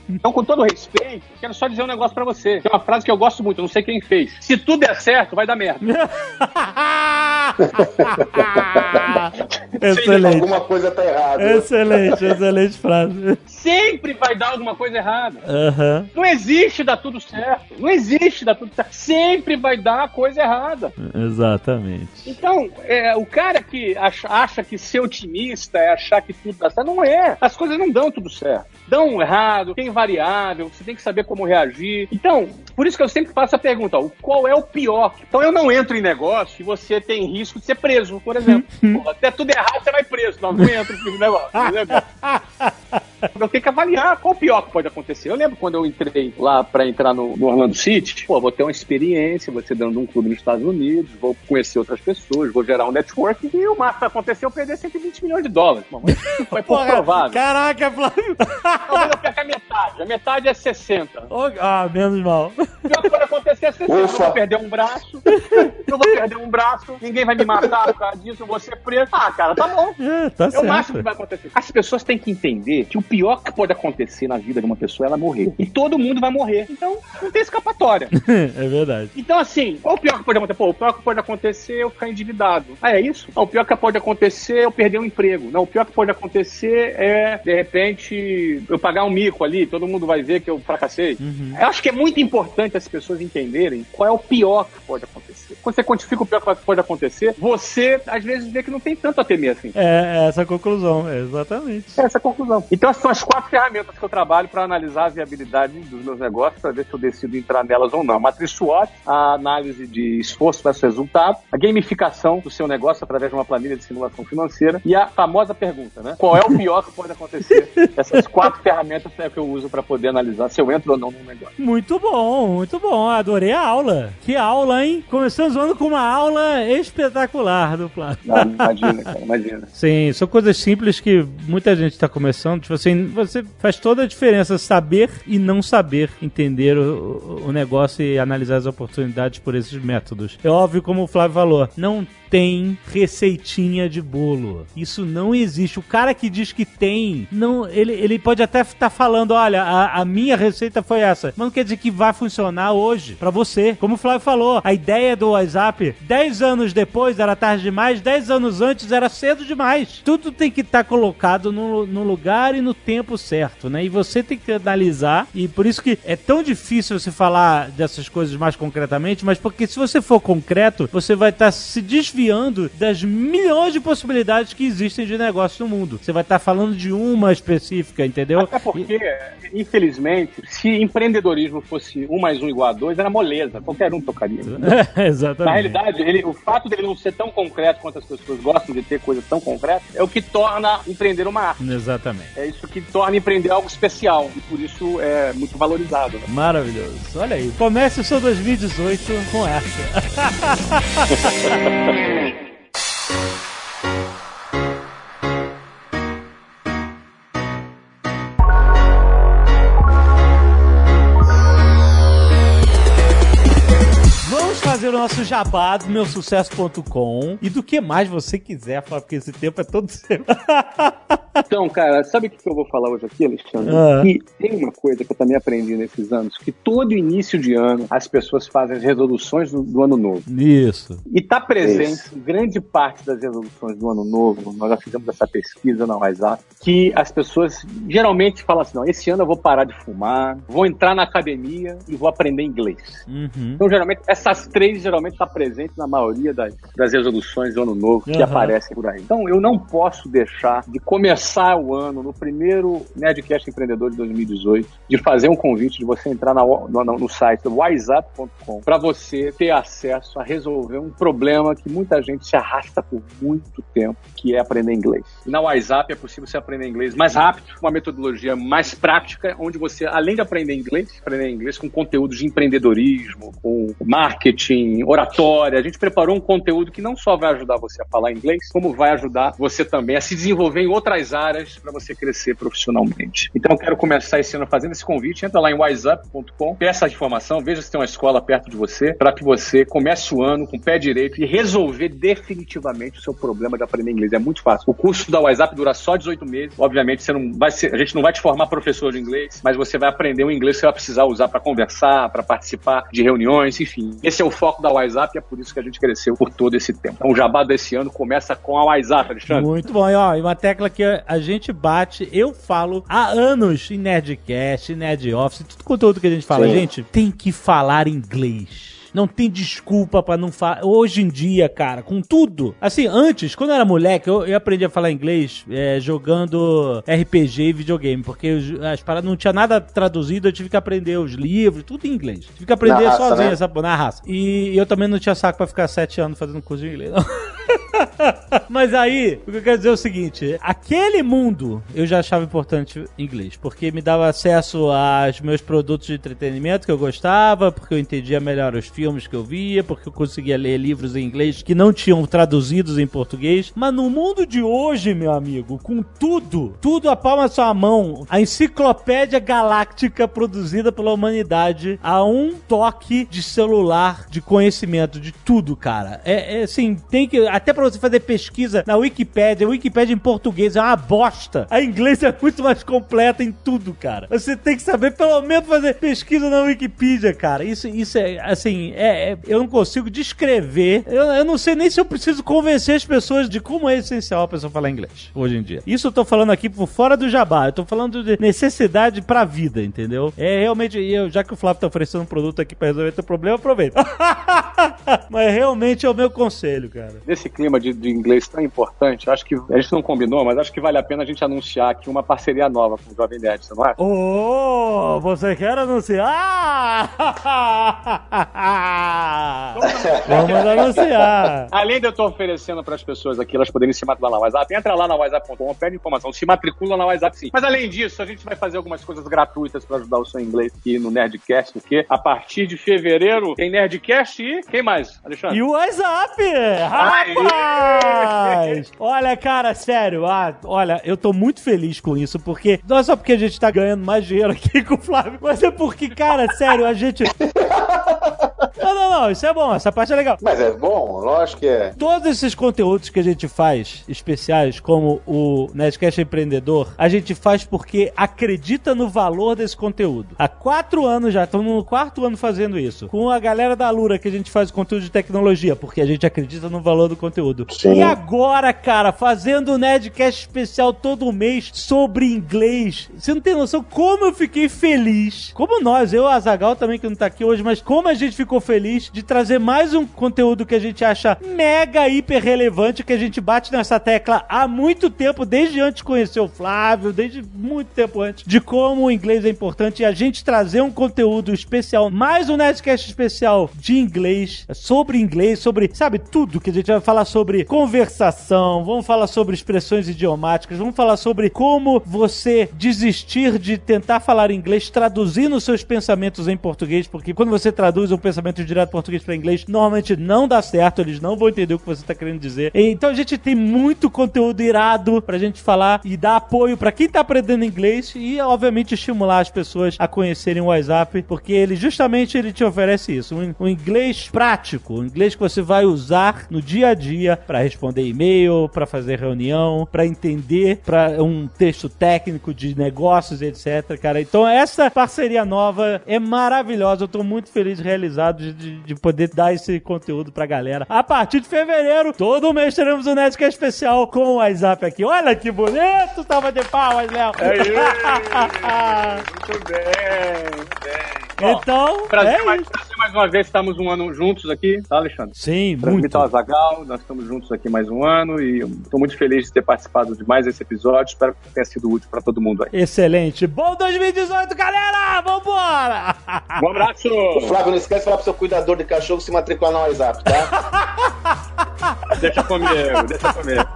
então, com todo respeito, quero só dizer um negócio pra você. Tem uma frase que eu gosto muito, eu não sei quem fez. Se tudo der certo, vai dar merda. [laughs] [laughs] excelente. Alguma coisa tá errada. Excelente, excelente frase. Sempre vai dar alguma coisa errada. Aham. Não existe dar tudo certo. Não existe dar tudo certo. Sempre vai dar coisa errada. Exatamente. Então, é, o cara que acha, acha que ser otimista é achar que tudo dá certo, não é. As coisas não dão tudo certo. Dão errado, tem variável, você tem que saber como reagir. Então, por isso que eu sempre faço a pergunta, ó, qual é o pior? Então eu não entro em negócio e você tem risco de ser preso, por exemplo. [laughs] Pô, até tudo errado, você vai preso. Não, não entro nesse negócio. entendeu? [laughs] Eu tenho que avaliar qual o pior que pode acontecer. Eu lembro quando eu entrei lá pra entrar no, no Orlando City, pô, vou ter uma experiência, vou ser dando um clube nos Estados Unidos, vou conhecer outras pessoas, vou gerar um network e o máximo que aconteceu eu perder 120 milhões de dólares. [laughs] Foi pouco provável. Caraca, Flávio. Talvez eu perca a metade. A metade é 60. Oh, ah, menos mal. O pior que pode acontecer é 60. Eu Ufa. vou perder um braço. Eu vou perder um braço. Ninguém vai me matar por causa disso. Eu vou ser preso. Ah, cara, tá bom. É, tá É o máximo certo. que vai acontecer. As pessoas têm que entender que o pior que pode acontecer na vida de uma pessoa é ela morrer. E todo mundo vai morrer. Então, não tem escapatória. [laughs] É verdade. Então, assim, qual o pior que pode acontecer? Pô, o pior que pode acontecer é eu ficar endividado. Ah, é isso? Não, o pior que pode acontecer é eu perder um emprego. Não, o pior que pode acontecer é, de repente, eu pagar um mico ali, todo mundo vai ver que eu fracassei. Eu acho que é muito importante as pessoas entenderem qual é o pior que pode acontecer. Quando você quantifica o pior que pode acontecer, você, às vezes, vê que não tem tanto a temer assim. É, é essa a conclusão, é, exatamente. É essa a conclusão. Então, essas são as quatro ferramentas que eu trabalho para analisar a viabilidade dos meus negócios, para ver se eu decido entrar nelas ou não. A matriz SWOT, a análise de esforço versus resultado, a gamificação do seu negócio através de uma planilha de simulação financeira e a famosa pergunta, né? Qual é o pior que pode acontecer? [laughs] Essas quatro ferramentas é que eu uso para poder analisar se eu entro ou não no negócio. Muito bom, muito bom. Adorei a aula. Que aula, hein? Começamos o ano com uma aula espetacular do plano. Ah, imagina, cara, imagina. [laughs] Sim, são coisas simples que muita gente está começando. Tipo assim, você faz toda a diferença saber e não saber entender o, o negócio e analisar as oportunidades por esses métodos. É óbvio, como o Flávio falou, não tem receitinha de bolo. Isso não existe. O cara que diz que tem, não, ele, ele pode até estar falando, olha, a, a minha receita foi essa, mas não quer dizer que vai funcionar hoje pra você. Como o Flávio falou, a ideia do WhatsApp, 10 anos depois era tarde demais, 10 anos antes era cedo demais. Tudo tem que estar colocado no, no lugar e no tempo certo, né? E você tem que analisar, e por isso que é tão difícil você falar dessas coisas mais concretamente, mas porque se você for concreto, você vai estar se desviando das milhões de possibilidades que existem de negócio no mundo. Você vai estar falando de uma específica, entendeu? Até porque, infelizmente, se empreendedorismo fosse um mais um igual a dois, era moleza. Qualquer um tocaria. [laughs] É, Exatamente. Na realidade, ele- o fato dele não ser tão concreto quanto as pessoas gostam de ter coisas tão concretas é o que torna empreender uma arte. Exatamente. É isso que torna empreender algo especial e por isso é muito valorizado. né? Maravilhoso. Olha aí. Comece o seu 2018 com essa. [laughs] fazer o nosso jabá do meusucesso.com e do que mais você quiser, porque esse tempo é todo seu. [laughs] Então, cara, sabe o que eu vou falar hoje aqui, Alexandre? Ah. Que tem uma coisa que eu também aprendi nesses anos, que todo início de ano as pessoas fazem as resoluções do, do ano novo. Isso. E está presente em grande parte das resoluções do ano novo, nós já fizemos essa pesquisa na WhatsApp, que as pessoas geralmente falam assim, não, esse ano eu vou parar de fumar, vou entrar na academia e vou aprender inglês. Uhum. Então, geralmente, essas três geralmente estão presentes na maioria das, das resoluções do ano novo que Aham. aparecem por aí. Então, eu não posso deixar de começar o ano no primeiro Nerdcast Empreendedor de 2018, de fazer um convite de você entrar na- no, no- site wiseup.com para você ter acesso a resolver um problema que muita gente se arrasta por muito tempo, que é aprender inglês. Na WhatsApp é possível você aprender inglês mais rápido, uma metodologia mais prática, onde você, além de aprender inglês, aprender inglês com conteúdo de empreendedorismo, com marketing, oratória. A gente preparou um conteúdo que não só vai ajudar você a falar inglês, como vai ajudar você também a se desenvolver em outras áreas para você crescer profissionalmente. Então eu quero começar esse ano fazendo esse convite. Entra lá em wiseup.com, peça a informação, veja se tem uma escola perto de você, para que você comece o ano com o pé direito e resolver definitivamente o seu problema de aprender inglês. É muito fácil. O curso da WhatsApp dura só 18 meses. Obviamente, você não vai ser, a gente não vai te formar professor de inglês, mas você vai aprender um inglês que você vai precisar usar para conversar, para participar de reuniões, enfim. Esse é o foco da WhatsApp e é por isso que a gente cresceu por todo esse tempo. Então, o jabá desse ano começa com a WhatsApp, Alexandre. Muito bom. E, ó, e uma tecla que a gente bate, eu falo há anos em Nerdcast, em Nerd Office, tudo conteúdo que a gente fala, Sim. gente, tem que falar inglês. Não tem desculpa pra não falar. Hoje em dia, cara, com tudo. Assim, antes, quando eu era moleque, eu, eu aprendi a falar inglês é, jogando RPG e videogame. Porque os- as paradas não tinha nada traduzido, eu tive que aprender os livros, tudo em inglês. Tive que aprender Na raça, sozinho né? essa na raça. E eu também não tinha saco pra ficar sete anos fazendo curso de inglês, não. [laughs] [laughs] Mas aí, o que eu quero dizer é o seguinte: aquele mundo eu já achava importante inglês, porque me dava acesso aos meus produtos de entretenimento que eu gostava, porque eu entendia melhor os filmes que eu via, porque eu conseguia ler livros em inglês que não tinham traduzidos em português. Mas no mundo de hoje, meu amigo, com tudo, tudo a palma da sua mão, a enciclopédia galáctica produzida pela humanidade a um toque de celular de conhecimento de tudo, cara. É, é assim, tem que até pra você fazer pesquisa na Wikipédia, a Wikipédia em português é uma bosta. A inglês é muito mais completa em tudo, cara. Você tem que saber pelo menos fazer pesquisa na Wikipedia, cara. Isso, isso é assim, é, é- eu não consigo descrever. Eu, eu não sei nem se eu preciso convencer as pessoas de como é essencial a pessoa falar inglês hoje em dia. Isso eu tô falando aqui por fora do jabá. Eu tô falando de necessidade pra vida, entendeu? É realmente, eu, já que o Flávio tá oferecendo um produto aqui pra resolver teu problema, aproveita. [laughs] Mas realmente é o meu conselho, cara. Clima de, de inglês tão importante, acho que a gente não combinou, mas acho que vale a pena a gente anunciar aqui uma parceria nova com o Jovem Nerd, você não acha? Oh, você quer anunciar? [laughs] Vamos anunciar. Além de eu estar oferecendo para as pessoas aqui, elas poderem se matricular na WhatsApp, entra lá na WhatsApp.com, pede informação, se matricula na WhatsApp sim. Mas além disso, a gente vai fazer algumas coisas gratuitas para ajudar o seu inglês aqui no Nerdcast, porque a partir de fevereiro tem Nerdcast e quem mais, Alexandre? E o WhatsApp! Rapaz! Olha, cara, sério, ah, olha, eu tô muito feliz com isso, porque não é só porque a gente tá ganhando mais dinheiro aqui [laughs] com o Flávio, mas é porque, cara, sério, a gente. Não, não, não, isso é bom, essa parte é legal. Mas é bom, lógico que é. Todos esses conteúdos que a gente faz, especiais, como o Nerdcast Empreendedor, a gente faz porque acredita no valor desse conteúdo. Há quatro anos já, estamos no quarto ano fazendo isso. Com a galera da Lura, que a gente faz conteúdo de tecnologia, porque a gente acredita no valor do conteúdo. Sim. E agora, cara, fazendo o Nerdcast especial todo mês sobre inglês. Você não tem noção como eu fiquei feliz. Como nós, eu Azagal também, que não tá aqui hoje, mas como a gente ficou feliz de trazer mais um conteúdo que a gente acha mega hiper relevante, que a gente bate nessa tecla há muito tempo, desde antes de conhecer o Flávio, desde muito tempo antes, de como o inglês é importante. E a gente trazer um conteúdo especial, mais um Nerdcast especial de inglês, sobre inglês, sobre, sabe, tudo que a gente vai falar sobre conversação, vamos falar sobre expressões idiomáticas, vamos falar sobre como você desistir de tentar falar inglês traduzindo seus pensamentos em português, porque quando você traduz um pensamento direto para português para inglês normalmente não dá certo, eles não vão entender o que você tá querendo dizer. Então a gente tem muito conteúdo irado pra gente falar e dar apoio para quem tá aprendendo inglês e, obviamente, estimular as pessoas a conhecerem o WhatsApp, porque ele justamente ele te oferece isso, um, um inglês prático, um inglês que você vai usar no dia a dia para responder e-mail, para fazer reunião, para entender, para um texto técnico de negócios, etc, cara. Então essa parceria nova é maravilhosa, eu tô muito feliz realizado de, de poder dar esse conteúdo pra galera. A partir de fevereiro, todo mês teremos um Nerdcast especial com o WhatsApp aqui. Olha que bonito, tava de palmas, Léo. [laughs] Muito bem, bem. Então, Prazer, é mais, prazer mais uma vez, estamos um ano juntos aqui, tá, Alexandre? Sim, Pra muito. o Azagal, nós estamos juntos aqui mais um ano e estou muito feliz de ter participado de mais esse episódio. Espero que tenha sido útil para todo mundo aí. Excelente. Bom 2018, galera! Vambora! Um abraço! Ô, Flávio, não esquece de falar pro seu cuidador de cachorro se matricular no WhatsApp, tá? [laughs] deixa comigo, deixa comigo.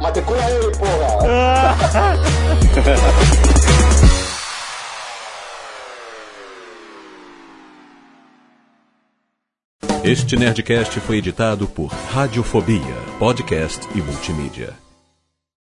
Matricula ele, porra! Este Nerdcast foi editado por Radiofobia, podcast e multimídia.